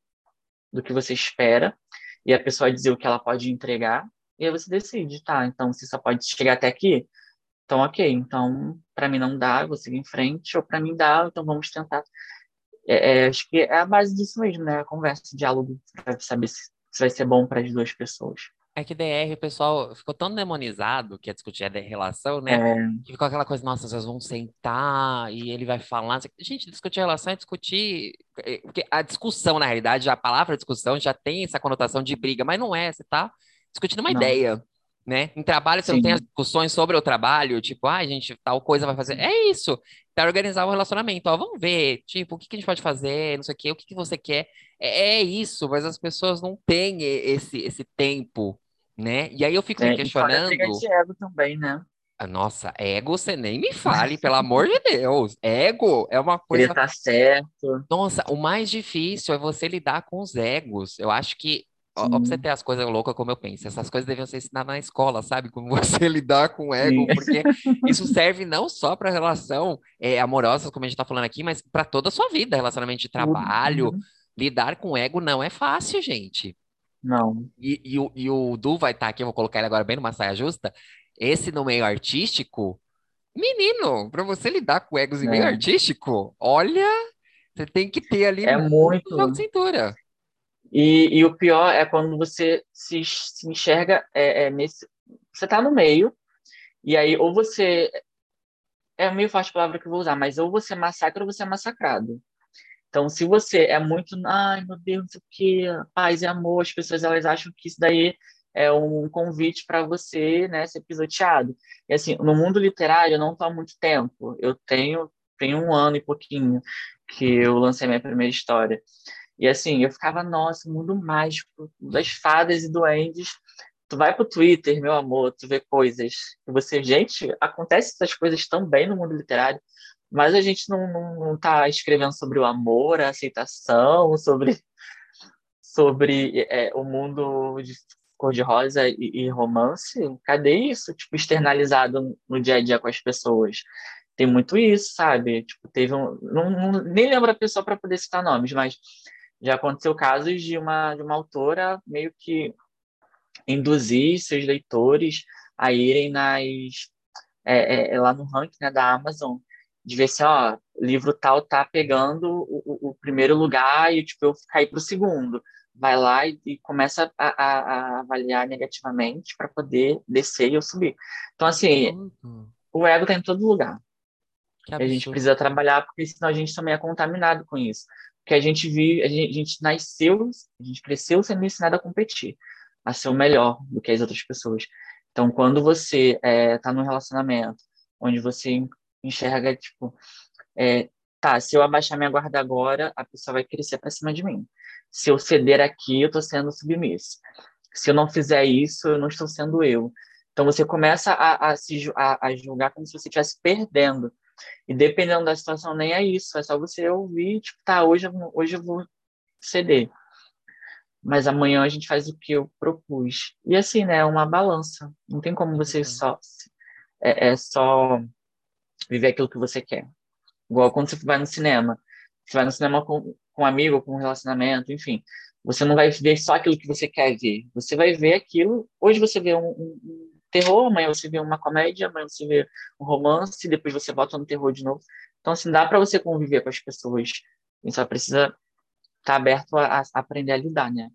do que você espera, e a pessoa dizer o que ela pode entregar, e aí você decide, tá, então você só pode chegar até aqui, então ok, então para mim não dá, vou seguir em frente, ou para mim dá, então vamos tentar é, é, acho que é a base disso mesmo, né? A conversa, o diálogo, para saber se, se, vai ser bom para as duas pessoas. É que DR, o pessoal ficou tão demonizado que é discutir a relação, né? É, Que ficou aquela coisa, nossa, vocês vão sentar e ele vai falar. Gente, discutir relação é discutir. Porque a discussão, na realidade, a palavra discussão já tem essa conotação de briga, mas não é, você tá discutindo uma Não. ideia. Né? Em trabalho, você não Sim. tem as discussões sobre o trabalho, tipo, ah, gente, tal coisa vai fazer. É isso. Tá organizar o relacionamento. Ó, vamos ver, tipo, o que que a gente pode fazer, não sei o quê, o que que você quer. É, é isso, mas as pessoas não têm e- esse, esse tempo, né? E aí eu fico me é, e a questionando. briga de ego também, né? Ah, Nossa, ego, você nem me fale, pelo amor de Deus. Ego é uma coisa. Ele tá certo. Nossa, o mais difícil é você lidar com os egos. Eu acho que, ó, ó, pra você ter as coisas loucas como eu penso, essas coisas deviam ser ensinadas na escola, sabe? Como *laughs* você lidar com o ego, Sim. porque isso *laughs* serve não só para relação é, amorosa, como a gente tá falando aqui, mas para toda a sua vida, relacionamento de trabalho. Uhum. Lidar com o ego não é fácil, gente. Não. E, e o, e o Du vai estar aqui, eu vou colocar ele agora bem numa saia justa. Esse no meio artístico, menino, para você lidar com egos em meio É. artístico, olha, você tem que ter ali É muito muito. de cintura. E, e o pior é quando você se, se enxerga é, é, nesse. Você tá no meio, e aí ou você. É meio fácil a palavra que eu vou usar, mas ou você massacra ou você é massacrado. Então, se você é muito, ai meu Deus, o que, paz e amor, as pessoas elas acham que isso daí é um convite para você, né, ser pisoteado. E assim, no mundo literário eu não estou há muito tempo. Eu tenho tenho um ano e pouquinho que eu lancei minha primeira história. E assim, eu ficava, nossa, mundo mágico das fadas e duendes. Tu vai pro Twitter, meu amor, tu vê coisas que você, gente, acontece essas coisas também no mundo literário, mas a gente não, não, não tá escrevendo sobre o amor, a aceitação, sobre, *laughs* sobre é, o mundo de cor-de-rosa e, e romance. Cadê isso? Tipo, externalizado no dia a dia com as pessoas. Tem muito isso, sabe? Tipo, teve um. Não, não- nem lembro a pessoa para poder citar nomes, mas já aconteceu casos de uma, de uma autora meio que induzir seus leitores a irem nas é, é, é lá no ranking né, da Amazon de ver se ó livro tal tá pegando o, o- primeiro lugar e tipo eu cair para o segundo vai lá e, e começa a, a- a avaliar negativamente para poder descer e eu subir então assim Absurdo. o ego tá em todo lugar Que a gente precisa trabalhar, porque senão a gente também é contaminado com isso. Porque a gente vive, a gente, a gente nasceu, a gente cresceu sendo ensinado a competir, a ser o melhor do que as outras pessoas. Então, quando você está num relacionamento onde você enxerga, tipo, é, tá, se eu abaixar minha guarda agora, a pessoa vai crescer para cima de mim. Se eu ceder aqui, eu estou sendo submisso. Se eu não fizer isso, eu não estou sendo eu. Então, você começa a, a se a, a julgar como se você estivesse perdendo. E dependendo da situação, nem é isso. É só você ouvir, tipo, tá, hoje, hoje eu vou ceder. Mas amanhã a gente faz o que eu propus. E assim, né? É uma balança. Não tem como você uhum. só. É, é só viver aquilo que você quer. Igual quando você vai no cinema. Você vai no cinema com, com um amigo, com um relacionamento, enfim. Você não vai ver só aquilo que você quer ver. Você vai ver aquilo. Hoje você vê um, um, terror, amanhã você vê uma comédia, amanhã você vê um romance, depois você volta no terror de novo. Então, assim, dá para você conviver com as pessoas. Você só precisa estar tá aberto a, a, aprender a lidar, né?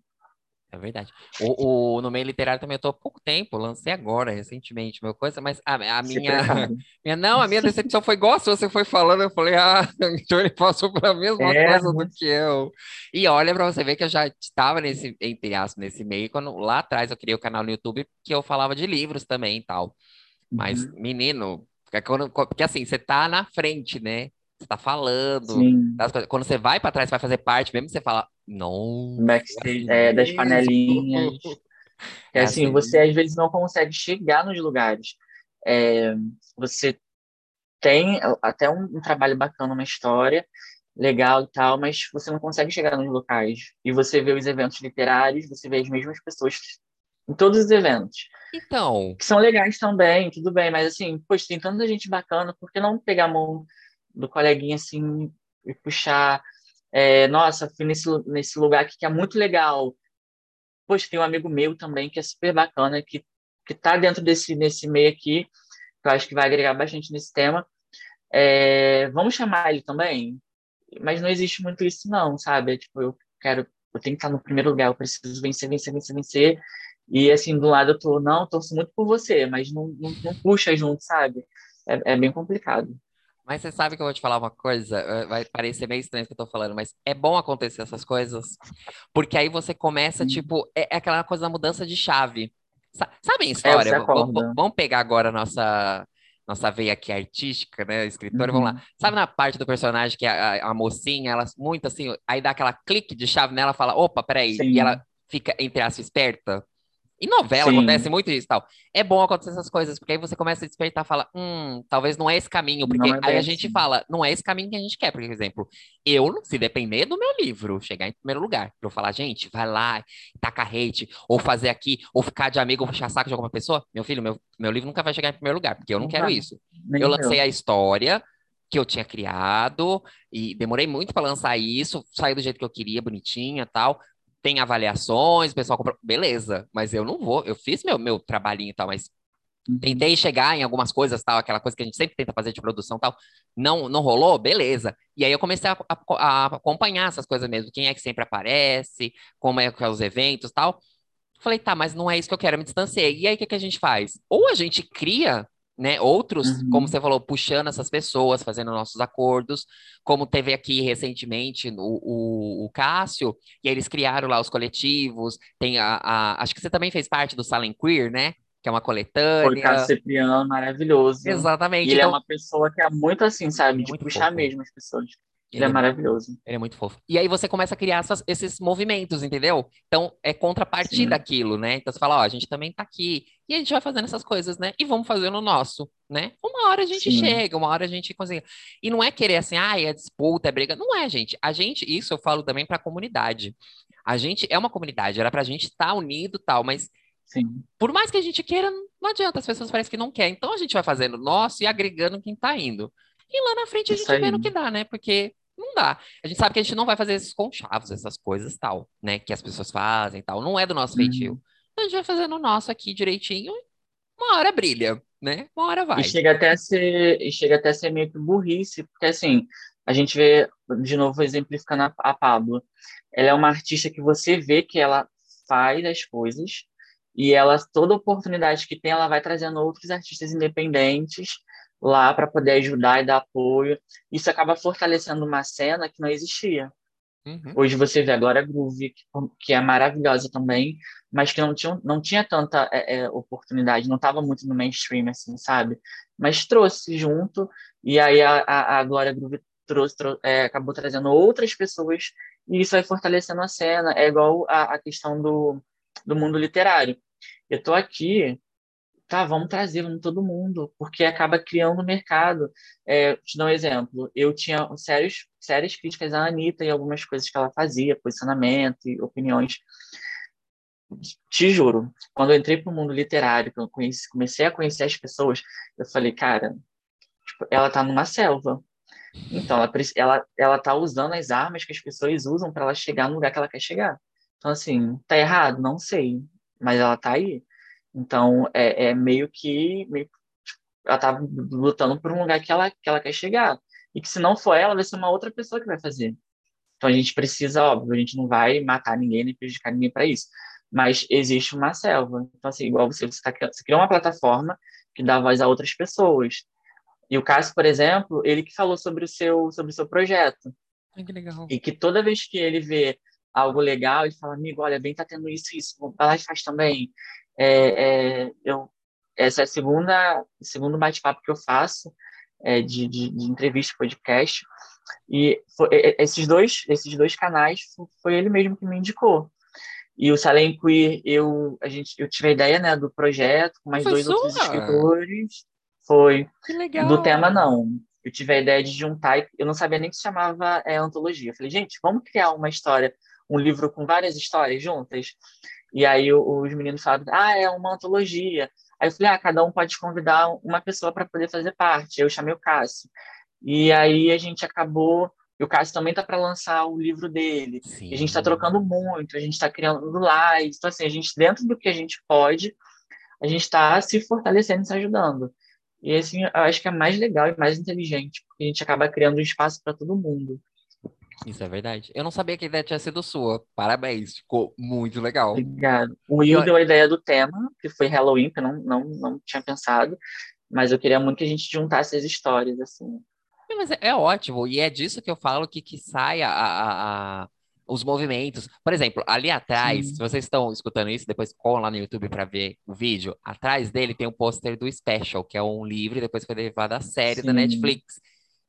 É verdade. O, o, no meio literário também eu tô há pouco tempo, lancei agora, recentemente, meu coisa, mas a, a minha, *laughs* minha. Não, a minha decepção foi igual se você foi falando, eu falei, ah, *laughs* então ele passou pela mesma é, coisa do que eu. E olha para você ver que eu já estava nesse, entre aspas, nesse meio, quando lá atrás eu criei o canal no YouTube que eu falava de livros também e tal. Mas, uhum. menino, quando, porque assim, você tá na frente, né? Você tá falando. Quando você vai para trás, vai fazer parte, mesmo você fala, não. Backstage, é, das panelinhas. *laughs* É, assim, você às vezes não consegue chegar nos lugares. É, você tem até um, um, trabalho bacana, uma história legal e tal, mas você não consegue chegar nos locais. E você vê os eventos literários, você vê as mesmas pessoas em todos os eventos. Então. Que são legais também, tudo bem, mas assim, poxa, tem tanta gente bacana, por que não pegar a mão do coleguinha assim e puxar é, nossa, fui nesse, nesse lugar aqui que é muito legal. Poxa, tem um amigo meu também que é super bacana, que, que tá dentro desse nesse meio aqui, que eu acho que vai agregar bastante nesse tema. É, vamos chamar ele também? Mas não existe muito isso, não, sabe? É, tipo, eu quero, eu tenho que estar no primeiro lugar, eu preciso vencer, vencer, vencer, vencer. E assim, do lado eu tô, não, torço muito por você, mas não, não, não puxa junto, sabe? É, é bem complicado. Mas você sabe que eu vou te falar uma coisa, eh, vai parecer meio estranho o que eu tô falando, mas é bom acontecer essas coisas, porque aí você começa, hum. tipo, é, é, aquela coisa da mudança de chave. Sabe a é, história? É, vamos pegar agora a nossa, nossa veia aqui artística, né, escritora, uhum. vamos lá. Uhum. Sabe na parte do personagem que a, a, mocinha, ela muito assim, aí dá aquela clique de chave nela, fala, opa, peraí, Sim. e ela fica, entre aspas, esperta? E novela Sim. acontece muito isso tal. É bom acontecer essas coisas, porque aí você começa a despertar e fala, hum, talvez não é esse caminho, porque é aí a gente assim. fala, não é esse caminho que a gente quer. Por exemplo, eu, se depender do meu livro, chegar em primeiro lugar, pra eu falar, gente, vai lá, taca hate, ou fazer aqui, ou ficar de amigo, ou puxar saco de alguma pessoa, meu filho, meu, meu livro nunca vai chegar em primeiro lugar, porque eu não, não quero vai. isso. Nem eu lancei a história, que eu tinha criado e demorei muito para lançar isso, saiu do jeito que eu queria, bonitinha, tal tem avaliações, o pessoal comprou, beleza, mas eu não vou, eu fiz meu, meu trabalhinho e tal, mas uhum. tentei chegar em algumas coisas, tal, aquela coisa que a gente sempre tenta fazer de produção tal, não, não rolou, beleza. E aí eu comecei a, a, a acompanhar essas coisas mesmo, quem é que sempre aparece, como é que é os eventos tal. Falei, tá, mas não é isso que eu quero, eu me distanciei. E aí o que, que a gente faz? Ou a gente cria né? Outros, uhum. como você falou, puxando essas pessoas, fazendo nossos acordos, como teve aqui recentemente o, o, o Cássio, e eles criaram lá os coletivos, tem a, a, acho que você também fez parte do Salem Queer, né? Que é uma coletânea. Foi Cássio Cipriano, maravilhoso. Exatamente. E ele é então... é uma pessoa que é muito assim, sabe? De puxar fofo. mesmo as pessoas. Ele, é ele é maravilhoso. Ele é muito fofo. E aí você começa a criar essas, esses movimentos, entendeu? Então é contrapartida daquilo, né? Então você fala, ó, a gente também tá aqui. E a gente vai fazendo essas coisas, né? E vamos fazendo o nosso, né? Uma hora a gente Sim. chega, uma hora a gente consegue. E não é querer assim, ah, é disputa, é briga. Não é, gente. A gente, isso eu falo também para a comunidade. A gente é uma comunidade, era pra gente estar tá unido tal, mas Sim. por mais que a gente queira, não adianta, as pessoas parecem que não querem. Então a gente vai fazendo o nosso e agregando quem tá indo. E lá na frente a gente vê no que dá, né? Porque não dá. A gente sabe que a gente não vai fazer esses conchavos, essas coisas tal, né? Que as pessoas fazem tal. Não é do nosso feitio. Uhum. Então a gente vai fazer no nosso aqui direitinho. Uma hora brilha, né? Uma hora vai. E chega até a ser, e chega até a ser meio que burrice, porque assim, a gente vê, de novo, exemplificando a, a Pablo. Ela é uma artista que você vê que ela faz as coisas e ela, toda oportunidade que tem, ela vai trazendo outros artistas independentes lá para poder ajudar e dar apoio. Isso acaba fortalecendo uma cena que não existia. Uhum. Hoje você vê a Glória Groove, que, que, é maravilhosa também, mas que não tinha, não tinha tanta é, é, oportunidade, não estava muito no mainstream, assim, sabe? Mas trouxe junto, e aí a, a, a Glória Groove trouxe, trouxe é, acabou trazendo outras pessoas, e isso vai fortalecendo a cena. É igual a, a questão do, do mundo literário. Eu estou aqui tá, vamos trazer, vamos todo mundo, porque acaba criando mercado. É, te dou um exemplo, eu tinha sérios, sérias críticas à Anitta e algumas coisas que ela fazia, posicionamento e opiniões. Te juro, quando eu entrei para o mundo literário, que eu conheci, comecei a conhecer as pessoas, eu falei, cara, tipo, ela tá numa selva. Então, ela, ela, ela tá usando as armas que as pessoas usam para ela chegar no lugar que ela quer chegar. Então, assim, tá errado? Não sei, mas ela tá aí. Então, é, é meio que meio, ela tá lutando por um lugar que ela, que ela quer chegar. E que se não for ela, vai ser uma outra pessoa que vai fazer. Então, a gente precisa, óbvio, a gente não vai matar ninguém nem prejudicar ninguém para isso. Mas existe uma selva. Então, assim, igual você, você, tá, você criou uma plataforma que dá voz a outras pessoas. E o Cássio, por exemplo, ele que falou sobre o seu, sobre o seu projeto. Que legal. E que toda vez que ele vê algo legal, ele fala, amigo, olha, bem tá tendo isso, isso, vai lá e faz também. É, é, eu, essa é a segunda, segundo bate-papo que eu faço é, de, de, de, entrevista, podcast, e foi, esses, dois, esses dois canais foi ele mesmo que me indicou. E o Salem Queer, eu, a gente, eu tive a ideia né, do projeto, com mais foi dois sua? outros escritores. Foi. Que legal. Do tema, não. Eu tive a ideia de juntar, eu não sabia nem que se chamava é, antologia. Eu falei, gente, vamos criar uma história, um livro com várias histórias juntas? E aí os meninos falaram, ah, é uma antologia. Aí eu falei, ah, cada um pode convidar uma pessoa para poder fazer parte. Eu chamei o Cássio. E aí a gente acabou. E o Cássio também está para lançar o livro dele. Sim. a gente está trocando muito, a gente está criando lives. Então, assim, a gente, dentro do que a gente pode, a gente está se fortalecendo e se ajudando. E, assim, eu acho que é mais legal e mais inteligente, porque a gente acaba criando um espaço para todo mundo. Isso é verdade. Eu não sabia que a ideia tinha sido sua. Parabéns, ficou muito legal. Obrigado. O Will deu a ideia do tema, que foi Halloween, que eu não, não, não tinha pensado, mas eu queria muito que a gente juntasse as histórias, assim. Mas é, é ótimo, e é disso que eu falo que, que sai a, a, a os movimentos. Por exemplo, ali atrás, Sim. se vocês estão escutando isso, depois colam lá no YouTube para ver o vídeo. Atrás dele tem um pôster do Special, que é um livro, depois foi derivado a série Sim. da Netflix,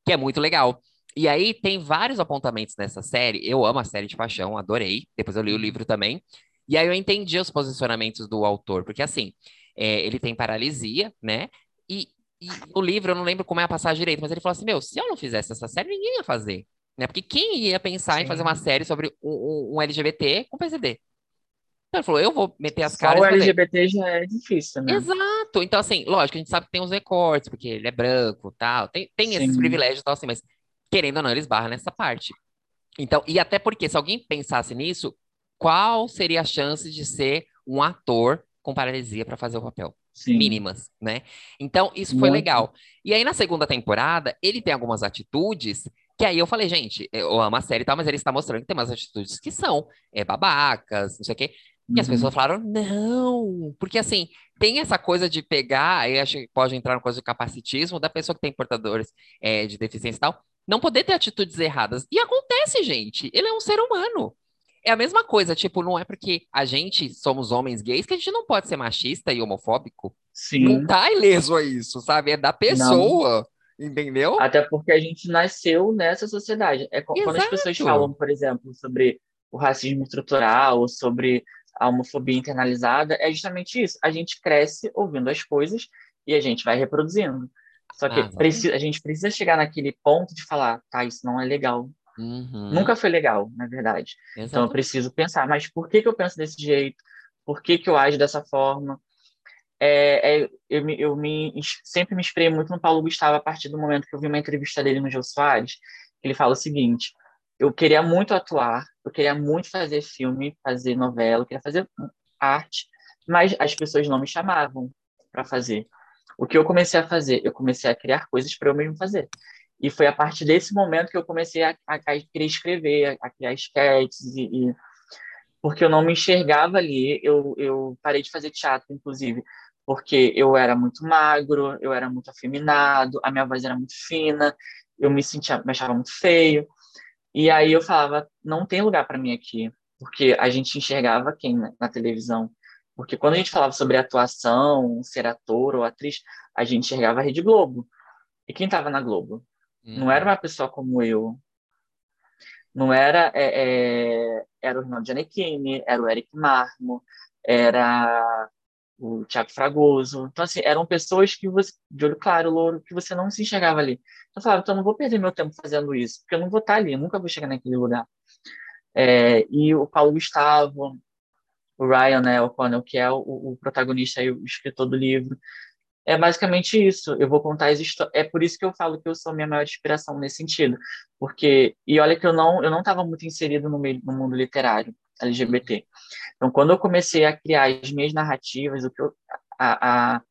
que é muito legal. E aí tem vários apontamentos nessa série. Eu amo a série de paixão, adorei. Depois eu li o livro também. E aí eu entendi os posicionamentos do autor, porque assim, é, ele tem paralisia, né? E, e no livro eu não lembro como é a passagem direito, mas ele falou assim: meu, se eu não fizesse essa série, ninguém ia fazer. Né? Porque quem ia pensar Sim. em fazer uma série sobre um, um, LGBT com PCD? Então ele falou, eu vou meter as Só caras. O LGBT já é difícil, né? Exato. Então, assim, lógico, a gente sabe que tem os recortes, porque ele é branco tal. Tem, tem esses privilégios e tal, assim, mas querendo ou não, eles barram nessa parte. Então, e até porque, se alguém pensasse nisso, qual seria a chance de ser um ator com paralisia para fazer o papel? Sim. Mínimas, né? Então, isso foi Muito. legal. E aí, na segunda temporada, ele tem algumas atitudes que aí eu falei, gente, eu amo a série e tal, mas ele está mostrando que tem umas atitudes que são é, babacas, não sei o quê. E as uhum. pessoas falaram, não, porque assim, tem essa coisa de pegar, aí acho que pode entrar no coisa de capacitismo da pessoa que tem portadores é, de deficiência e tal, não poder ter atitudes erradas. E acontece, gente. Ele é um ser humano. É a mesma coisa, tipo, não é porque a gente somos homens gays que a gente não pode ser machista e homofóbico. Sim. Não tá ileso a isso, sabe? É da pessoa. Não. Entendeu? Até porque a gente nasceu nessa sociedade. É quando Exato. as pessoas falam, por exemplo, sobre o racismo estrutural, ou sobre a homofobia internalizada, é justamente isso. A gente cresce ouvindo as coisas e a gente vai reproduzindo. Só que ah, precisa, a gente precisa chegar naquele ponto de falar, tá, isso não é legal. Uhum. Nunca foi legal, na verdade. Exatamente. Então eu preciso pensar, mas por que, que eu penso desse jeito? Por que, que eu ajo dessa forma? É, é, eu, me, eu me, sempre me inspirei muito no Paulo Gustavo a partir do momento que eu vi uma entrevista dele no Jô Soares, que ele fala o seguinte: eu queria muito atuar, eu queria muito fazer filme, fazer novela, eu queria fazer arte, mas as pessoas não me chamavam para fazer. O que eu comecei a fazer? Eu comecei a criar coisas para eu mesmo fazer. E foi a partir desse momento que eu comecei a, a, a querer escrever, a, a criar sketches, e, e, porque eu não me enxergava ali. Eu, eu parei de fazer teatro, inclusive, porque eu era muito magro, eu era muito afeminado, a minha voz era muito fina, eu me sentia, me achava muito feio. E aí eu falava, não tem lugar para mim aqui, porque a gente enxergava quem na, na televisão. Porque quando a gente falava sobre atuação, ser ator ou atriz, a gente enxergava a Rede Globo. E quem estava na Globo? Hum. Não era uhum. uma pessoa como eu. Não era. É, é, era o Rinaldo Giannichini, era o Eric Marmo, era o Tiago Fragoso. Então, assim, eram pessoas que você, de olho claro, louro, que você não se enxergava ali. Então, eu falava, então eu não vou perder meu tempo fazendo isso, porque eu não vou estar ali, eu nunca vou chegar naquele lugar. É, e o Paulo Gustavo, o Ryan né, O'Connell, que é o, o protagonista e o escritor do livro, é basicamente isso. Eu vou contar as histórias. É por isso que eu falo que eu sou a minha maior inspiração nesse sentido, porque e olha que eu não eu não estava muito inserido no meio no mundo literário LGBT. Então, quando eu comecei a criar as minhas narrativas, o que eu, a, a,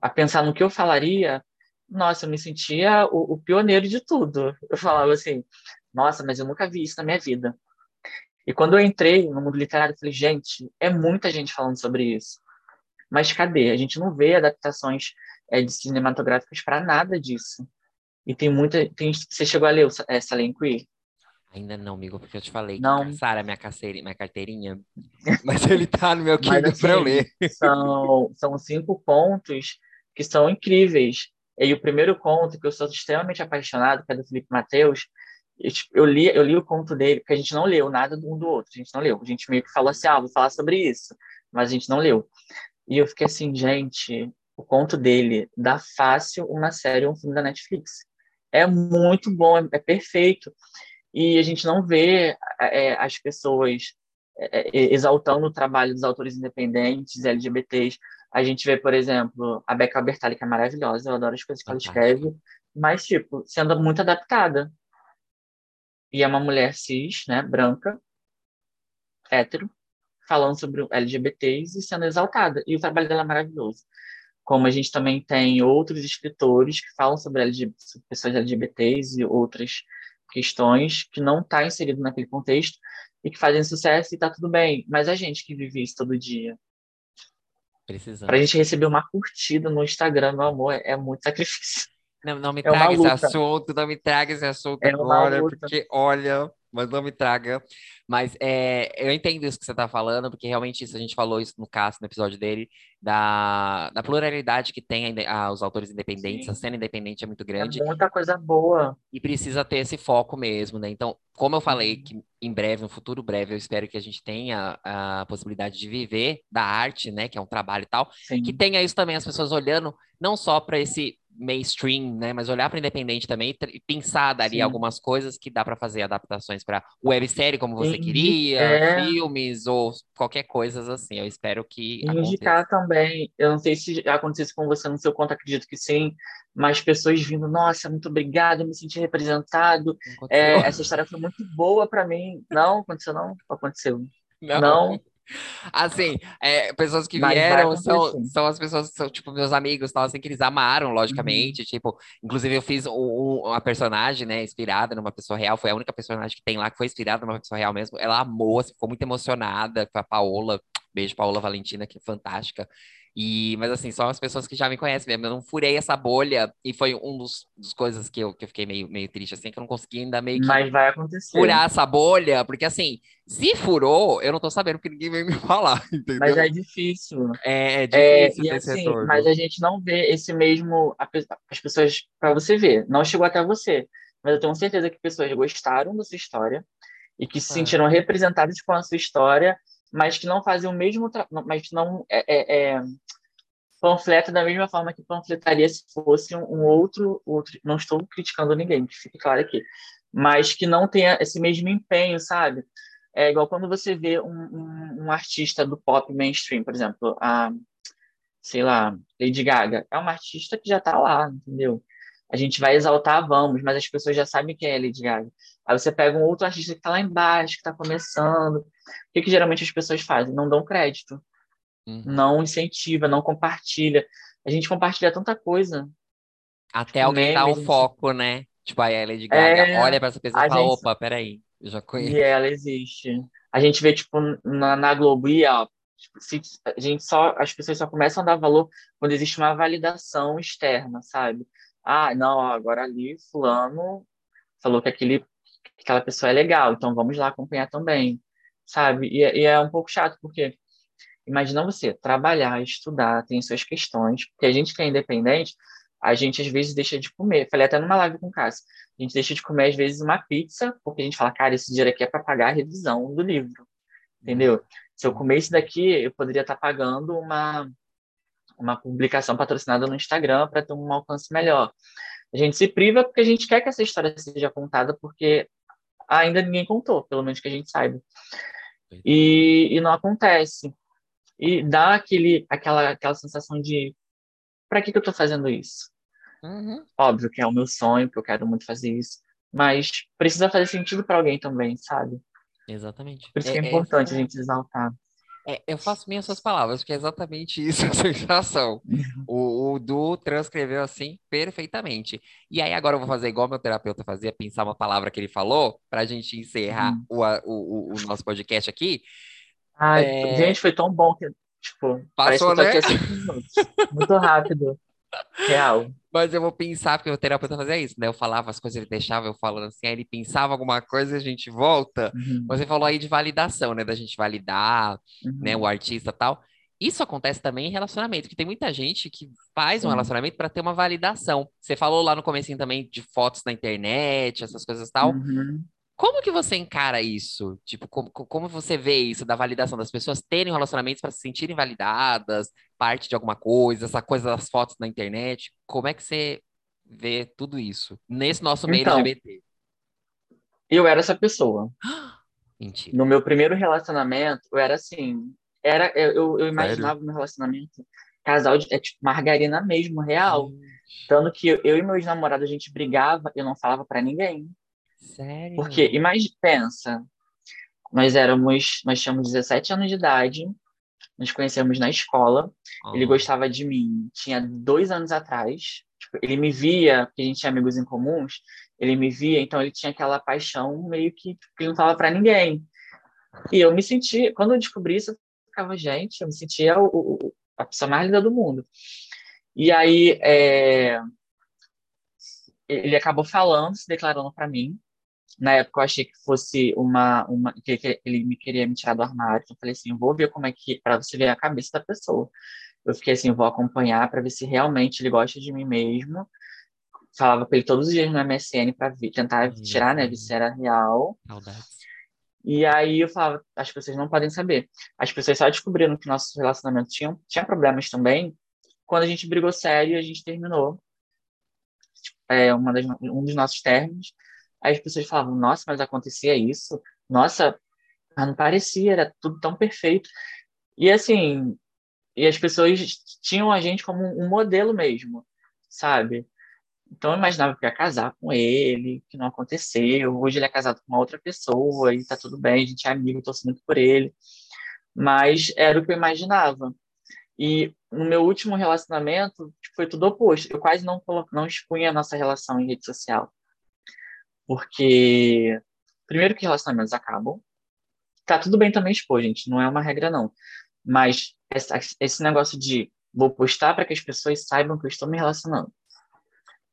a pensar no que eu falaria, nossa, eu me sentia o, o pioneiro de tudo. Eu falava assim, nossa, mas eu nunca vi isso na minha vida. E quando eu entrei no mundo literário, eu falei, gente, é muita gente falando sobre isso. Mas cadê? A gente não vê adaptações é, de cinematográficas para nada disso. E tem muita. Tem, você chegou a ler o é, Salem Queer? Ainda não, amigo, porque eu te falei não. que Sara minha, minha carteirinha, *laughs* mas ele tá no meu *laughs* Kindle assim, para eu ler. São, são cinco contos que são incríveis. E o primeiro conto, que eu sou extremamente apaixonado, que é do Felipe Mateus, eu li, eu li o conto dele, porque a gente não leu nada um do outro, a gente não leu. A gente meio que falou assim, ah, vou falar sobre isso, mas a gente não leu. E eu fiquei assim, gente, o conto dele dá fácil uma série, um filme da Netflix. É muito bom, é, é perfeito. E a gente não vê é, as pessoas é, é exaltando o trabalho dos autores independentes, LGBTs. A gente vê, por exemplo, a Becca Bertali, que é maravilhosa, eu adoro as coisas que ela escreve, mas, tipo, sendo muito adaptada. E é uma mulher cis, né, branca, hétero, falando sobre LGBTs e sendo exaltada. E o trabalho dela é maravilhoso. Como a gente também tem outros escritores que falam sobre LGBT, pessoas LGBTs e outras questões que não está inserido naquele contexto e que fazem sucesso e está tudo bem. Mas a gente que vive isso todo dia. Para a gente receber uma curtida no Instagram, meu amor, é muito sacrifício. Não, não me é traga esse assunto, não me traga esse assunto é agora, porque olha, mas não me traga. Mas é, eu entendo isso que você está falando, porque realmente isso a gente falou isso no caso, no episódio dele, da, da pluralidade que tem a, a, os autores independentes, Sim. a cena independente é muito grande. É muita coisa boa. E precisa ter esse foco mesmo, né? Então, como eu falei, que em breve, no futuro breve, eu espero que a gente tenha a possibilidade de viver da arte, né? Que é um trabalho e tal, Sim. que tenha isso também, as pessoas olhando não só para esse mainstream, né? Mas olhar para independente também e pensar dali Sim. algumas coisas que dá para fazer adaptações para websérie como você Sim, queria, é... filmes ou qualquer coisa assim. Eu espero que indicar também. Eu não sei se já aconteceu com você no seu conto, acredito que sim. Mas pessoas vindo, nossa, muito obrigado, me senti representado. É, essa história foi muito boa para mim. Não aconteceu não? Aconteceu. Não. não. Assim, é, pessoas que vieram são, são as pessoas que são, tipo, meus amigos, tal, assim, que eles amaram, logicamente. Uhum. Tipo, inclusive eu fiz um, uma personagem, né, inspirada numa pessoa real. Foi a única personagem que tem lá que foi inspirada numa pessoa real mesmo. Ela amou, assim, ficou muito emocionada. Foi a Paola. Beijo, Paola Valentina, que é fantástica. E, mas assim, são as pessoas que já me conhecem mesmo. Eu não furei essa bolha e foi um dos, dos coisas que eu, que eu fiquei meio, meio triste, assim, que eu não consegui ainda meio que mas vai acontecer. furar essa bolha, porque assim, se furou, eu não tô sabendo porque ninguém veio me *laughs* falar, entendeu? Mas é difícil. É, é difícil é, assim, retorno. Mas a gente não vê esse mesmo. As pessoas, para você ver, não chegou até você. Mas eu tenho certeza que pessoas gostaram da sua história e que se ah. sentiram representadas com a sua história mas que não fazem o mesmo, mas que não é, é, é, panfleta da mesma forma que panfletaria se fosse um, um, outro, outro. Não estou criticando ninguém, que fique claro aqui, mas que não tenha esse mesmo empenho, sabe? É igual quando você vê um, um, um artista do pop mainstream, por exemplo, a, sei lá, Lady Gaga. É uma artista que já está lá, entendeu? A gente vai exaltar, vamos, mas as pessoas já sabem quem é Lady Gaga. Aí você pega um outro artista que está lá embaixo, que está começando. O que, que geralmente as pessoas fazem? Não dão crédito. Uhum. Não incentiva, não compartilha. A gente compartilha tanta coisa. Até alguém um gente... foco, né? Tipo, a Lady Gaga é... olha para essa pessoa e fala, gente... opa, peraí, eu já conheço. E ela existe. A gente vê, tipo, na, na Globo, e ó, tipo, se, a gente só, as pessoas só começam a dar valor quando existe uma validação externa, sabe? Ah, não, agora ali fulano falou que aquele, aquela pessoa é legal, então vamos lá acompanhar também, sabe? E, e é um pouco chato, porque imagina você trabalhar, estudar, tem suas questões, porque a gente que é independente, a gente às vezes deixa de comer. Falei até numa live com o Cássio, a gente deixa de comer às vezes uma pizza, porque a gente fala, cara, esse dinheiro aqui é para pagar a revisão do livro, entendeu? Se eu comer isso daqui, eu poderia estar pagando uma, uma publicação patrocinada no Instagram para ter um alcance melhor. A gente se priva porque a gente quer que essa história seja contada, porque ainda ninguém contou, pelo menos que a gente saiba. E, e não acontece. E dá aquele, aquela, aquela sensação de para que, que eu estou fazendo isso? Uhum. Óbvio que é o meu sonho, que eu quero muito fazer isso, mas precisa fazer sentido para alguém também, sabe? Exatamente. Por isso que é, é importante é... a gente exaltar. É, eu faço minhas suas palavras, porque é exatamente *laughs* isso a sensação. O, o Du transcreveu assim perfeitamente. E aí agora eu vou fazer igual meu terapeuta fazia, pensar uma palavra que ele falou, para a gente encerrar hum. o, o, o, nosso podcast aqui. Ai, é... gente, foi tão bom que, tipo, Passou, né? Muito rápido. *laughs* Real. Mas eu vou pensar, porque o terapeuta fazia isso, né? Eu falava as coisas, ele deixava eu falando assim, aí ele pensava alguma coisa e a gente volta. Uhum. Você falou aí de validação, né? Da gente validar, uhum. né? O artista tal. Isso acontece também em relacionamento, que tem muita gente que faz um relacionamento para ter uma validação. Você falou lá no começo também de fotos na internet, essas coisas tal. Como que você encara isso? Tipo, como, como você vê isso da validação das pessoas terem relacionamentos para se sentirem validadas, parte de alguma coisa, essa coisa das fotos na internet? Como é que você vê tudo isso nesse nosso meio então, LGBT? Eu era essa pessoa. *gasps* Mentira. No meu primeiro relacionamento, eu era assim, era eu, eu imaginava Sério? meu relacionamento casal de é, tipo margarina mesmo, real. Tanto que eu, eu e meus namorados a gente brigava, eu não falava para ninguém. Sério? Porque, imagina, pensa, nós éramos, nós tínhamos 17 anos de idade, nos conhecemos na escola, oh. ele gostava de mim, tinha dois anos atrás, tipo, ele me via, porque a gente tinha amigos em comuns, ele me via, então ele tinha aquela paixão meio que, que ele não falava para ninguém. E eu me senti, quando eu descobri isso, eu ficava, gente, eu me sentia o, o, a pessoa mais linda do mundo. E aí, é, ele acabou falando, se declarando para mim, na época eu achei que fosse uma, uma que, que, ele me queria me tirar do armário. Então eu falei assim, vou ver como é que para você ver a cabeça da pessoa. Eu fiquei assim, vou acompanhar para ver se realmente ele gosta de mim mesmo. Falava com ele todos os dias no MSN para tentar tirar, né, ver se era real. E aí eu falava, as pessoas não podem saber. As pessoas só descobriram que nosso relacionamento tinha, tinha problemas também quando a gente brigou sério e a gente terminou. É, uma das, um dos nossos términos. Aí as pessoas falavam, nossa, mas acontecia isso? Nossa, não parecia, era tudo tão perfeito. E assim, e as pessoas tinham a gente como um modelo mesmo, sabe? Então eu imaginava que ia casar com ele, que não aconteceu. Hoje ele é casado com uma outra pessoa e tá tudo bem, a gente é amigo, torço muito por ele. Mas era o que eu imaginava. E no meu último relacionamento foi tudo oposto. Eu quase não, não expunha a nossa relação em rede social. Porque, primeiro que relacionamentos acabam. Tá tudo bem também expor, gente, não é uma regra, não. Mas esse negócio de vou postar para que as pessoas saibam que eu estou me relacionando.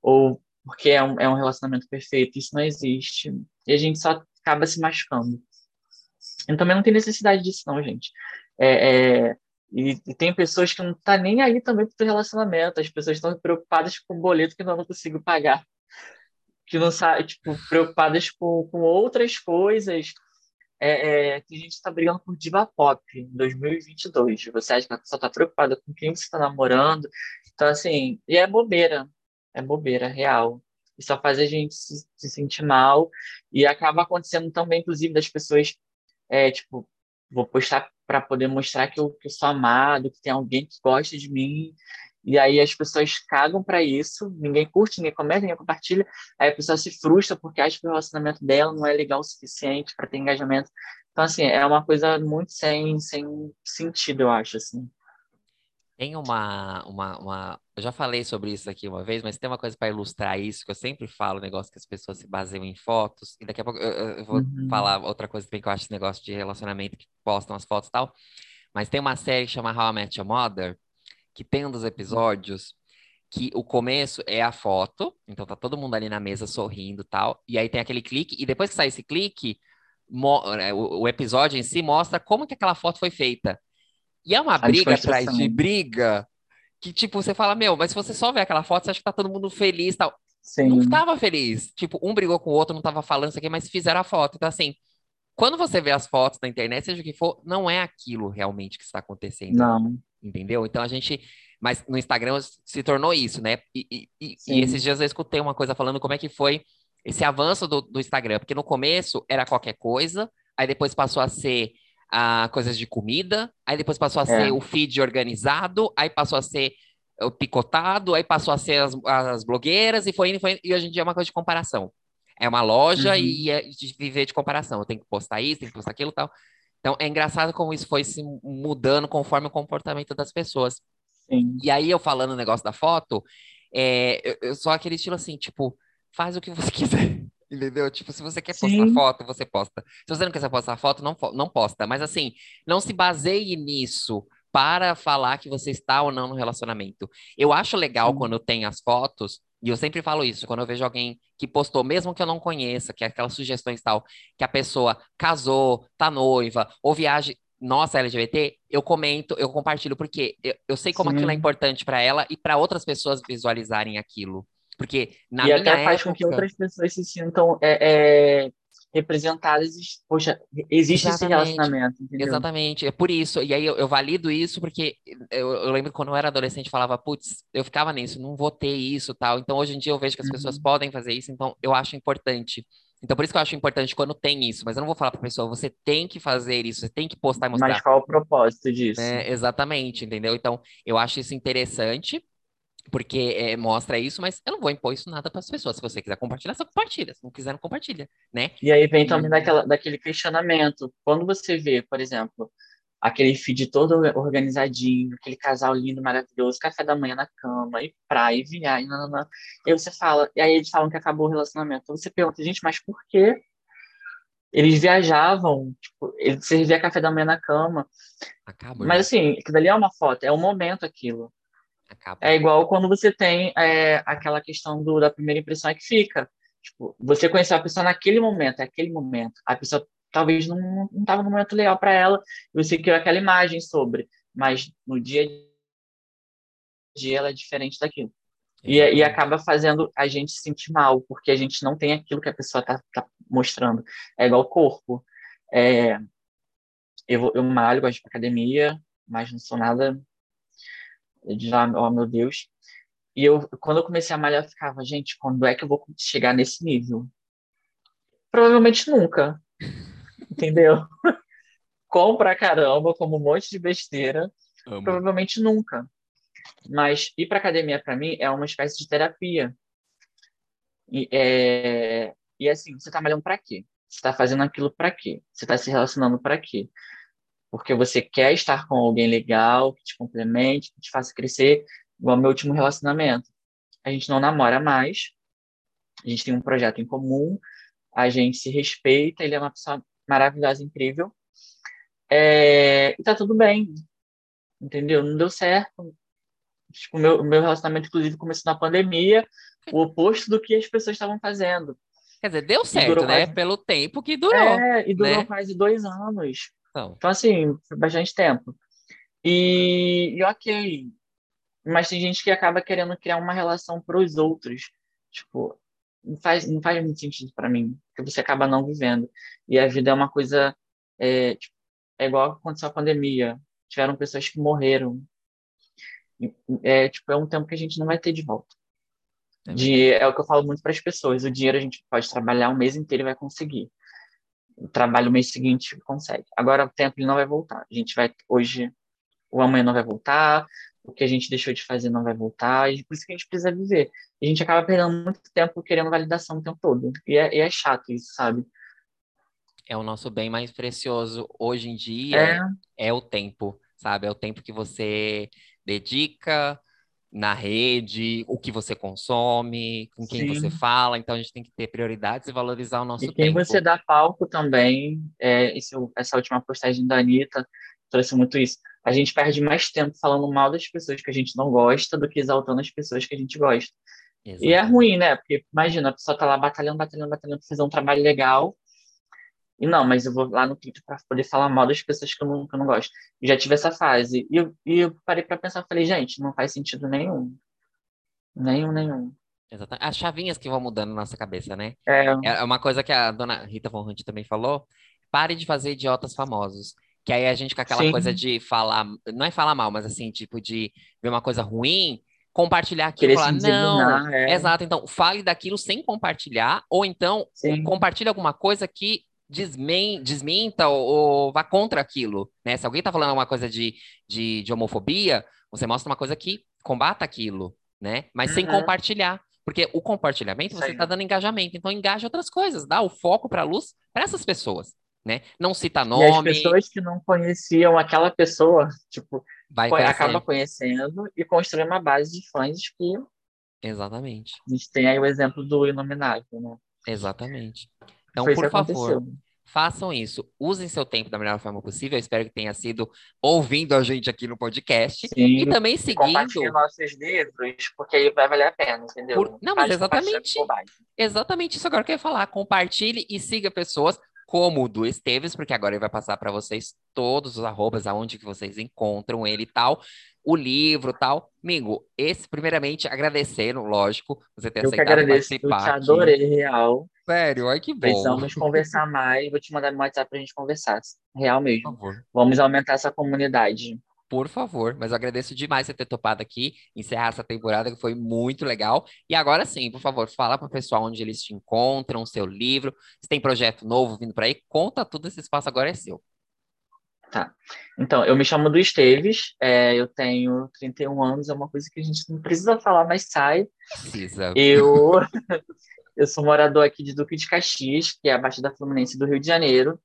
Ou porque é um, é um relacionamento perfeito, isso não existe. E a gente só acaba se machucando. E também não tem necessidade disso, não, gente. É, é, e, e, tem pessoas que não tá nem aí também pro relacionamento. As pessoas estão preocupadas com o boleto que eu não consigo pagar que não sabe, tipo, preocupadas com, com outras coisas. É, é, que a gente está brigando por diva pop em 2022. Você acha que a pessoa está preocupada com quem você está namorando? Então, assim, e é bobeira. É bobeira, real. E só faz a gente se, se sentir mal. E acaba acontecendo também, inclusive, das pessoas, é, tipo, vou postar para poder mostrar que eu, que eu sou amado, que tem alguém que gosta de mim. E aí as pessoas cagam para isso, ninguém curte, ninguém comenta, ninguém compartilha. Aí a pessoa se frustra porque acha que o relacionamento dela não é legal o suficiente para ter engajamento. Então, assim, é uma coisa muito sem, sem sentido, eu acho, assim. Tem uma, uma, uma. Eu já falei sobre isso aqui uma vez, mas tem uma coisa para ilustrar isso, que eu sempre falo, negócio que as pessoas se baseiam em fotos, e daqui a pouco eu, eu vou uhum. falar outra coisa também que eu acho negócio de relacionamento que postam as fotos e tal. Mas tem uma série que chama How I Met Your Mother, que tem um dos episódios que o começo é a foto, então tá todo mundo ali na mesa sorrindo tal, e aí tem aquele clique, e depois que sai esse clique, é, o, o episódio em si mostra como que aquela foto foi feita. E é uma a briga atrás de briga, que tipo, você fala, meu, mas se você só vê aquela foto, você acha que tá todo mundo feliz tal. Sim. Não tava feliz. Tipo, um brigou com o outro, não tava falando isso aqui, mas fizeram a foto. Então, assim, quando você vê as fotos na internet, seja o que for, não é aquilo realmente que está acontecendo. Não. Entendeu? Então a gente. Mas no Instagram se tornou isso, né? E, e, e, esses dias eu escutei uma coisa falando como é que foi esse avanço do, do Instagram, porque no começo era qualquer coisa, aí depois passou a ser ah, coisas de comida, aí depois passou a é. ser o feed organizado, aí passou a ser o picotado, aí passou a ser as, as blogueiras, e foi indo, foi indo, e hoje em dia é uma coisa de comparação. É uma loja uhum. e é de viver de comparação. Eu tenho que postar isso, tenho que postar aquilo e tal. Então é engraçado como isso foi se mudando conforme o comportamento das pessoas. Sim. E aí eu falando o negócio da foto, é, eu, eu sou aquele estilo assim, tipo, faz o que você *laughs* quiser. Entendeu? Tipo, se você quer postar Sim. foto, você posta. Se você não quer postar foto, não, não posta. Mas assim, não se baseie nisso para falar que você está ou não no relacionamento. Eu acho legal Sim. quando tem as fotos, e eu sempre falo isso, quando eu vejo alguém que postou, mesmo que eu não conheça, que é aquelas sugestões tal, que a pessoa casou, tá noiva, ou viaja, nossa LGBT, eu comento, eu compartilho, porque eu, eu sei como Sim. aquilo é importante para ela e para outras pessoas visualizarem aquilo. Porque na e minha até faz época... com que outras pessoas se sintam é, é, representadas. Poxa, existe Exatamente. esse relacionamento. Entendeu? Exatamente, é por isso. E aí eu, eu valido isso porque eu, eu, lembro quando eu era adolescente, falava, putz, eu ficava nisso, não vou ter isso tal. Então hoje em dia eu vejo que as uhum. pessoas podem fazer isso, então eu acho importante. Então, por isso que eu acho importante quando tem isso, mas eu não vou falar para a pessoa, você tem que fazer isso, você tem que postar e mostrar. Mas qual o propósito disso? É, exatamente, entendeu? Então, eu acho isso interessante, porque é, mostra isso, mas eu não vou impor isso nada para as pessoas. Se você quiser compartilhar, você compartilha. Se não quiser, não compartilha, né? E aí vem também daquela, daquele questionamento. Quando você vê, por exemplo, aquele feed todo organizadinho, aquele casal lindo, maravilhoso, café da manhã na cama, e praia, e viagem, nanana, e aí você fala, e aí eles falam que acabou o relacionamento. Então você pergunta, gente, mas por quê? Eles viajavam, tipo, eles serviam café da manhã na cama. Acabou. Mas assim, aquilo dali é uma foto, é um momento aquilo. É igual quando você tem é, aquela questão do, da primeira impressão é que fica. Tipo, você conheceu a pessoa naquele momento, é aquele momento. A pessoa talvez não estava no momento legal para ela, e você criou aquela imagem sobre, mas no dia a dia ela é diferente daquilo. E, e, acaba fazendo a gente se sentir mal, porque a gente não tem aquilo que a pessoa está tá mostrando. É igual o corpo. É, eu, eu malho, gosto de academia, mas não sou nada de lá, oh meu Deus. E eu, quando eu comecei a malhar, eu ficava, gente, quando é que eu vou chegar nesse nível? Provavelmente nunca. *laughs* Entendeu? Compra caramba, como um monte de besteira. Amo. Provavelmente nunca. Mas ir para academia, para mim, é uma espécie de terapia. E, é, e assim, você está malhando para quê? Você está fazendo aquilo para quê? Você está se relacionando para quê? Porque você quer estar com alguém legal, que te complemente, que te faça crescer, igual meu último relacionamento. A gente não namora mais, a gente tem um projeto em comum, a gente se respeita, ele é uma pessoa maravilhosa, incrível, é, e tá tudo bem, entendeu? Não deu certo. Tipo, o meu, meu relacionamento, inclusive, começou na pandemia, o oposto do que as pessoas estavam fazendo. Quer dizer, deu certo, né? Quase... Pelo tempo que durou. É, e durou né? quase dois anos. Então, então assim, foi bastante tempo. E, e ok, mas tem gente que acaba querendo criar uma relação para os outros. Tipo, não faz, não faz muito sentido para mim, porque você acaba não vivendo. E a vida é uma coisa. É, tipo, é igual aconteceu a pandemia. Tiveram pessoas que morreram. É, tipo, é um tempo que a gente não vai ter de volta. É, de, é o que eu falo muito para as pessoas. O dinheiro a gente pode trabalhar um mês inteiro e vai conseguir o trabalho mês seguinte consegue. Agora o tempo ele não vai voltar. A gente vai hoje, o amanhã não vai voltar, o que a gente deixou de fazer não vai voltar, e por isso que a gente precisa viver. E a gente acaba perdendo muito tempo querendo validação o tempo todo. E é, e é chato isso, sabe? É o nosso bem mais precioso hoje em dia, é, é o tempo, sabe? É o tempo que você dedica, na rede, o que você consome, com quem Sim. você fala. Então a gente tem que ter prioridades e valorizar o nosso tempo. E quem tempo. você dá palco também. É, esse, essa última postagem da Anitta trouxe muito isso. A gente perde mais tempo falando mal das pessoas que a gente não gosta do que exaltando as pessoas que a gente gosta. E é ruim, né? Porque imagina, a pessoa tá lá batalhando, batalhando, batalhando para fazer um trabalho legal e não, mas eu vou lá no Twitter para poder falar mal das pessoas que eu não, que eu não gosto. E já tive essa fase. E eu, e eu parei para pensar, falei, gente, não faz sentido nenhum. Nenhum, nenhum. Exatamente. As chavinhas que vão mudando na nossa cabeça, né? É. É uma coisa que a dona Rita Von Hunt também falou. pare de fazer idiotas famosos. Que aí a gente com aquela Sim. coisa de falar, não é falar mal, mas assim, tipo, de ver uma coisa ruim, compartilhar aquilo e falar, não. é. Exato, então fale daquilo sem compartilhar, ou então Sim. compartilhe alguma coisa que desmen desminta ou, ou vá contra aquilo, né? Se alguém tá falando alguma coisa de, de, de homofobia, você mostra uma coisa que combata aquilo, né? Mas sem Uhum. compartilhar. Porque o compartilhamento Isso você está dando engajamento, então engaja outras coisas, dá o foco para a luz para essas pessoas, né? Não cita E as nome, pessoas que não conheciam aquela pessoa, tipo, vai co- conhecer. acaba conhecendo e constrói uma base de fãs que Exatamente, a gente tem aí o exemplo do Inominável, né? exatamente. Então, Foi por aconteceu. favor, façam isso. Usem seu tempo da melhor forma possível. Eu espero que tenha sido ouvindo a gente aqui no podcast. Sim. E também seguindo. compartilhe nossos livros, porque aí vai valer a pena, entendeu? Por- Não, mas exatamente. Exatamente isso agora que eu ia falar. Compartilhe e siga pessoas como o do Esteves, porque agora ele vai passar para vocês todos os arrobas, aonde que vocês encontram ele e tal, o livro e tal. Amigo, esse, primeiramente, agradecendo, lógico, você ter Eu que aceitado agradeço, eu te participar aqui. adorei, real. Sério, ai que bom. Precisamos conversar mais. Vou te mandar no WhatsApp pra gente conversar. Real Por mesmo. favor. Vamos aumentar essa comunidade. Por favor, mas eu agradeço demais você ter topado aqui, encerrar essa temporada que foi muito legal. E agora sim, por favor, fala para o pessoal onde eles te encontram, seu livro, se tem projeto novo vindo por aí, conta tudo, esse espaço agora é seu. Então, eu me chamo do Esteves, é, eu tenho 31 anos, é uma coisa que a gente não precisa falar, mas sai. Precisa. Eu, *laughs* *laughs* eu sou morador aqui de Duque de Caxias, que é a Baixada Fluminense do Rio de Janeiro,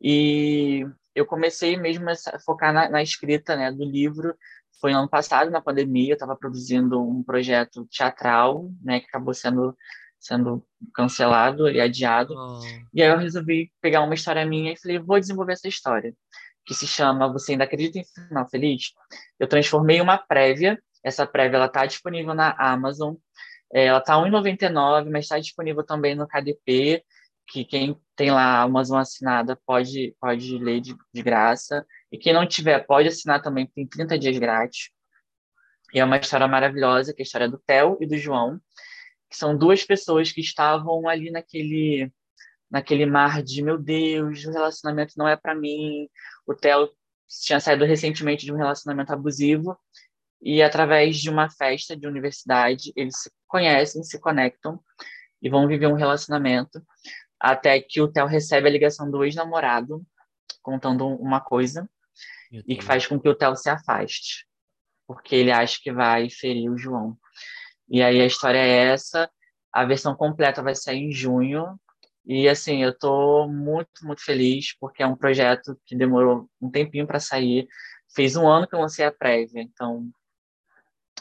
e eu comecei mesmo a focar na, na escrita né, do livro. Foi no ano passado, na pandemia, eu estava produzindo um projeto teatral, né, que acabou sendo, sendo cancelado e adiado. Oh, E aí eu resolvi pegar uma história minha e falei, vou desenvolver essa história, que se chama Você Ainda Acredita em Final Feliz? Eu transformei uma prévia, essa prévia ela está disponível na Amazon, É, ela está R$ 1,99, mas está disponível também no KDP, que quem tem lá a Amazon assinada pode, pode ler de, de graça, e quem não tiver pode assinar também, tem 30 dias grátis. E é uma história maravilhosa, que é a história do Theo e do João, que são duas pessoas que estavam ali naquele naquele mar de meu Deus, o relacionamento não é para mim. O Theo tinha saído recentemente de um relacionamento abusivo e através de uma festa de universidade eles se conhecem, se conectam e vão viver um relacionamento até que o Theo recebe a ligação do ex-namorado contando uma coisa e que faz com que o Theo se afaste, porque ele acha que vai ferir o João. E aí a história é essa, a versão completa vai sair em junho, e assim, eu tô muito, muito feliz, porque é um projeto que demorou um tempinho para sair, fez um ano que eu lancei a prévia, então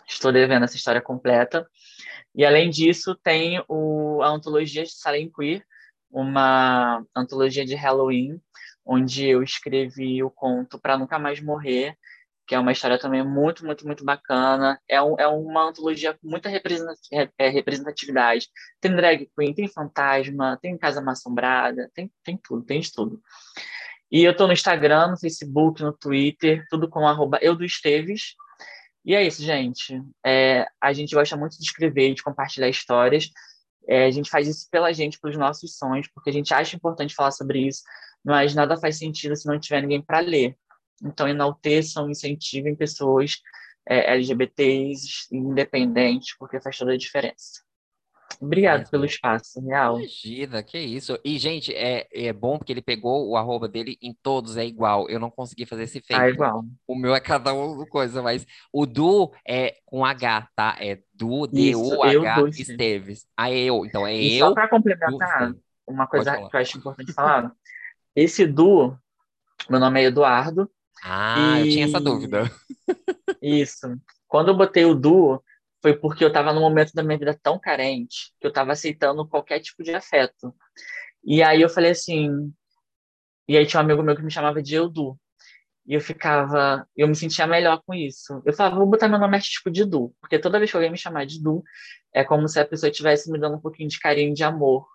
estou devendo essa história completa. E além disso, tem o, a antologia de Salem Queer, uma antologia de Halloween, onde eu escrevi o conto Para Nunca Mais Morrer, que é uma história também muito, muito, muito bacana. É, um, é uma antologia com muita é, representatividade. Tem drag queen, tem fantasma, tem casa assombrada, tem, tem tudo, tem de tudo. E eu tô no Instagram, no Facebook, no Twitter, tudo com arroba eudoesteves. E é isso, gente. É, a gente gosta muito de escrever, de compartilhar histórias. É, a gente faz isso pela gente, pelos nossos sonhos, porque a gente acha importante falar sobre isso, mas nada faz sentido se não tiver ninguém para ler. Então, enalteçam, incentivem pessoas é, LGBTs, independentes, porque faz toda a diferença. Obrigado Faz pelo espaço, real. Imagina, que isso. E, gente, é, é bom porque ele pegou o arroba dele em todos, é igual. Eu não consegui fazer esse Ah, feito. igual. O meu é cada um coisa, mas o Du é com H, tá? É Du, D-U-H, Du. Esteves. Ah, eu. Então é E eu. só para Du, complementar, Esteves. uma coisa que eu acho importante falar. Esse duo, meu nome é Eduardo, Ah, eu tinha essa E- dúvida. Isso. Quando eu botei o duo, foi porque eu estava num momento da minha vida tão carente que eu estava aceitando qualquer tipo de afeto. E aí eu falei assim. E aí tinha um amigo meu que me chamava de Eudu. E eu ficava. Eu me sentia melhor com isso. Eu falava, vou botar meu nome artístico de Du. Porque toda vez que alguém me chamar de Du, é como se a pessoa estivesse me dando um pouquinho de carinho, de amor.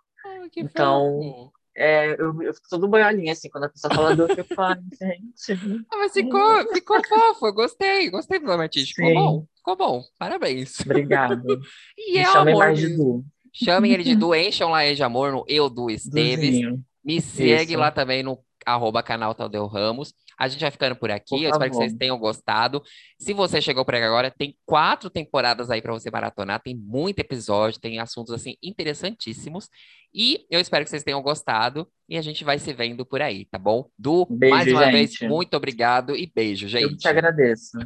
Que Então. É, eu, eu fico todo boiolinha, assim, quando a pessoa fala Du, eu fico, ai, gente. Ah, mas ficou, ficou fofo. Gostei. Gostei do nome artístico. Ficou bom. Ficou bom. Parabéns. Obrigado. *laughs* E é chamem amor mais de. Du. Chamem ele de Du, *laughs* encham lá ele de amor no Eu Du Esteves. Duzinho. Me segue Isso. lá também no arroba canal Tadeu Ramos. A gente vai ficando por aqui. Por eu espero que vocês tenham gostado. Se você chegou por aqui agora, tem quatro temporadas aí para você maratonar. Tem muito episódio, tem assuntos assim interessantíssimos. E eu espero que vocês tenham gostado. E a gente vai se vendo por aí, tá bom? Du, Beijo, mais uma vez, gente. muito obrigado e beijo, Eu gente. que te agradeço.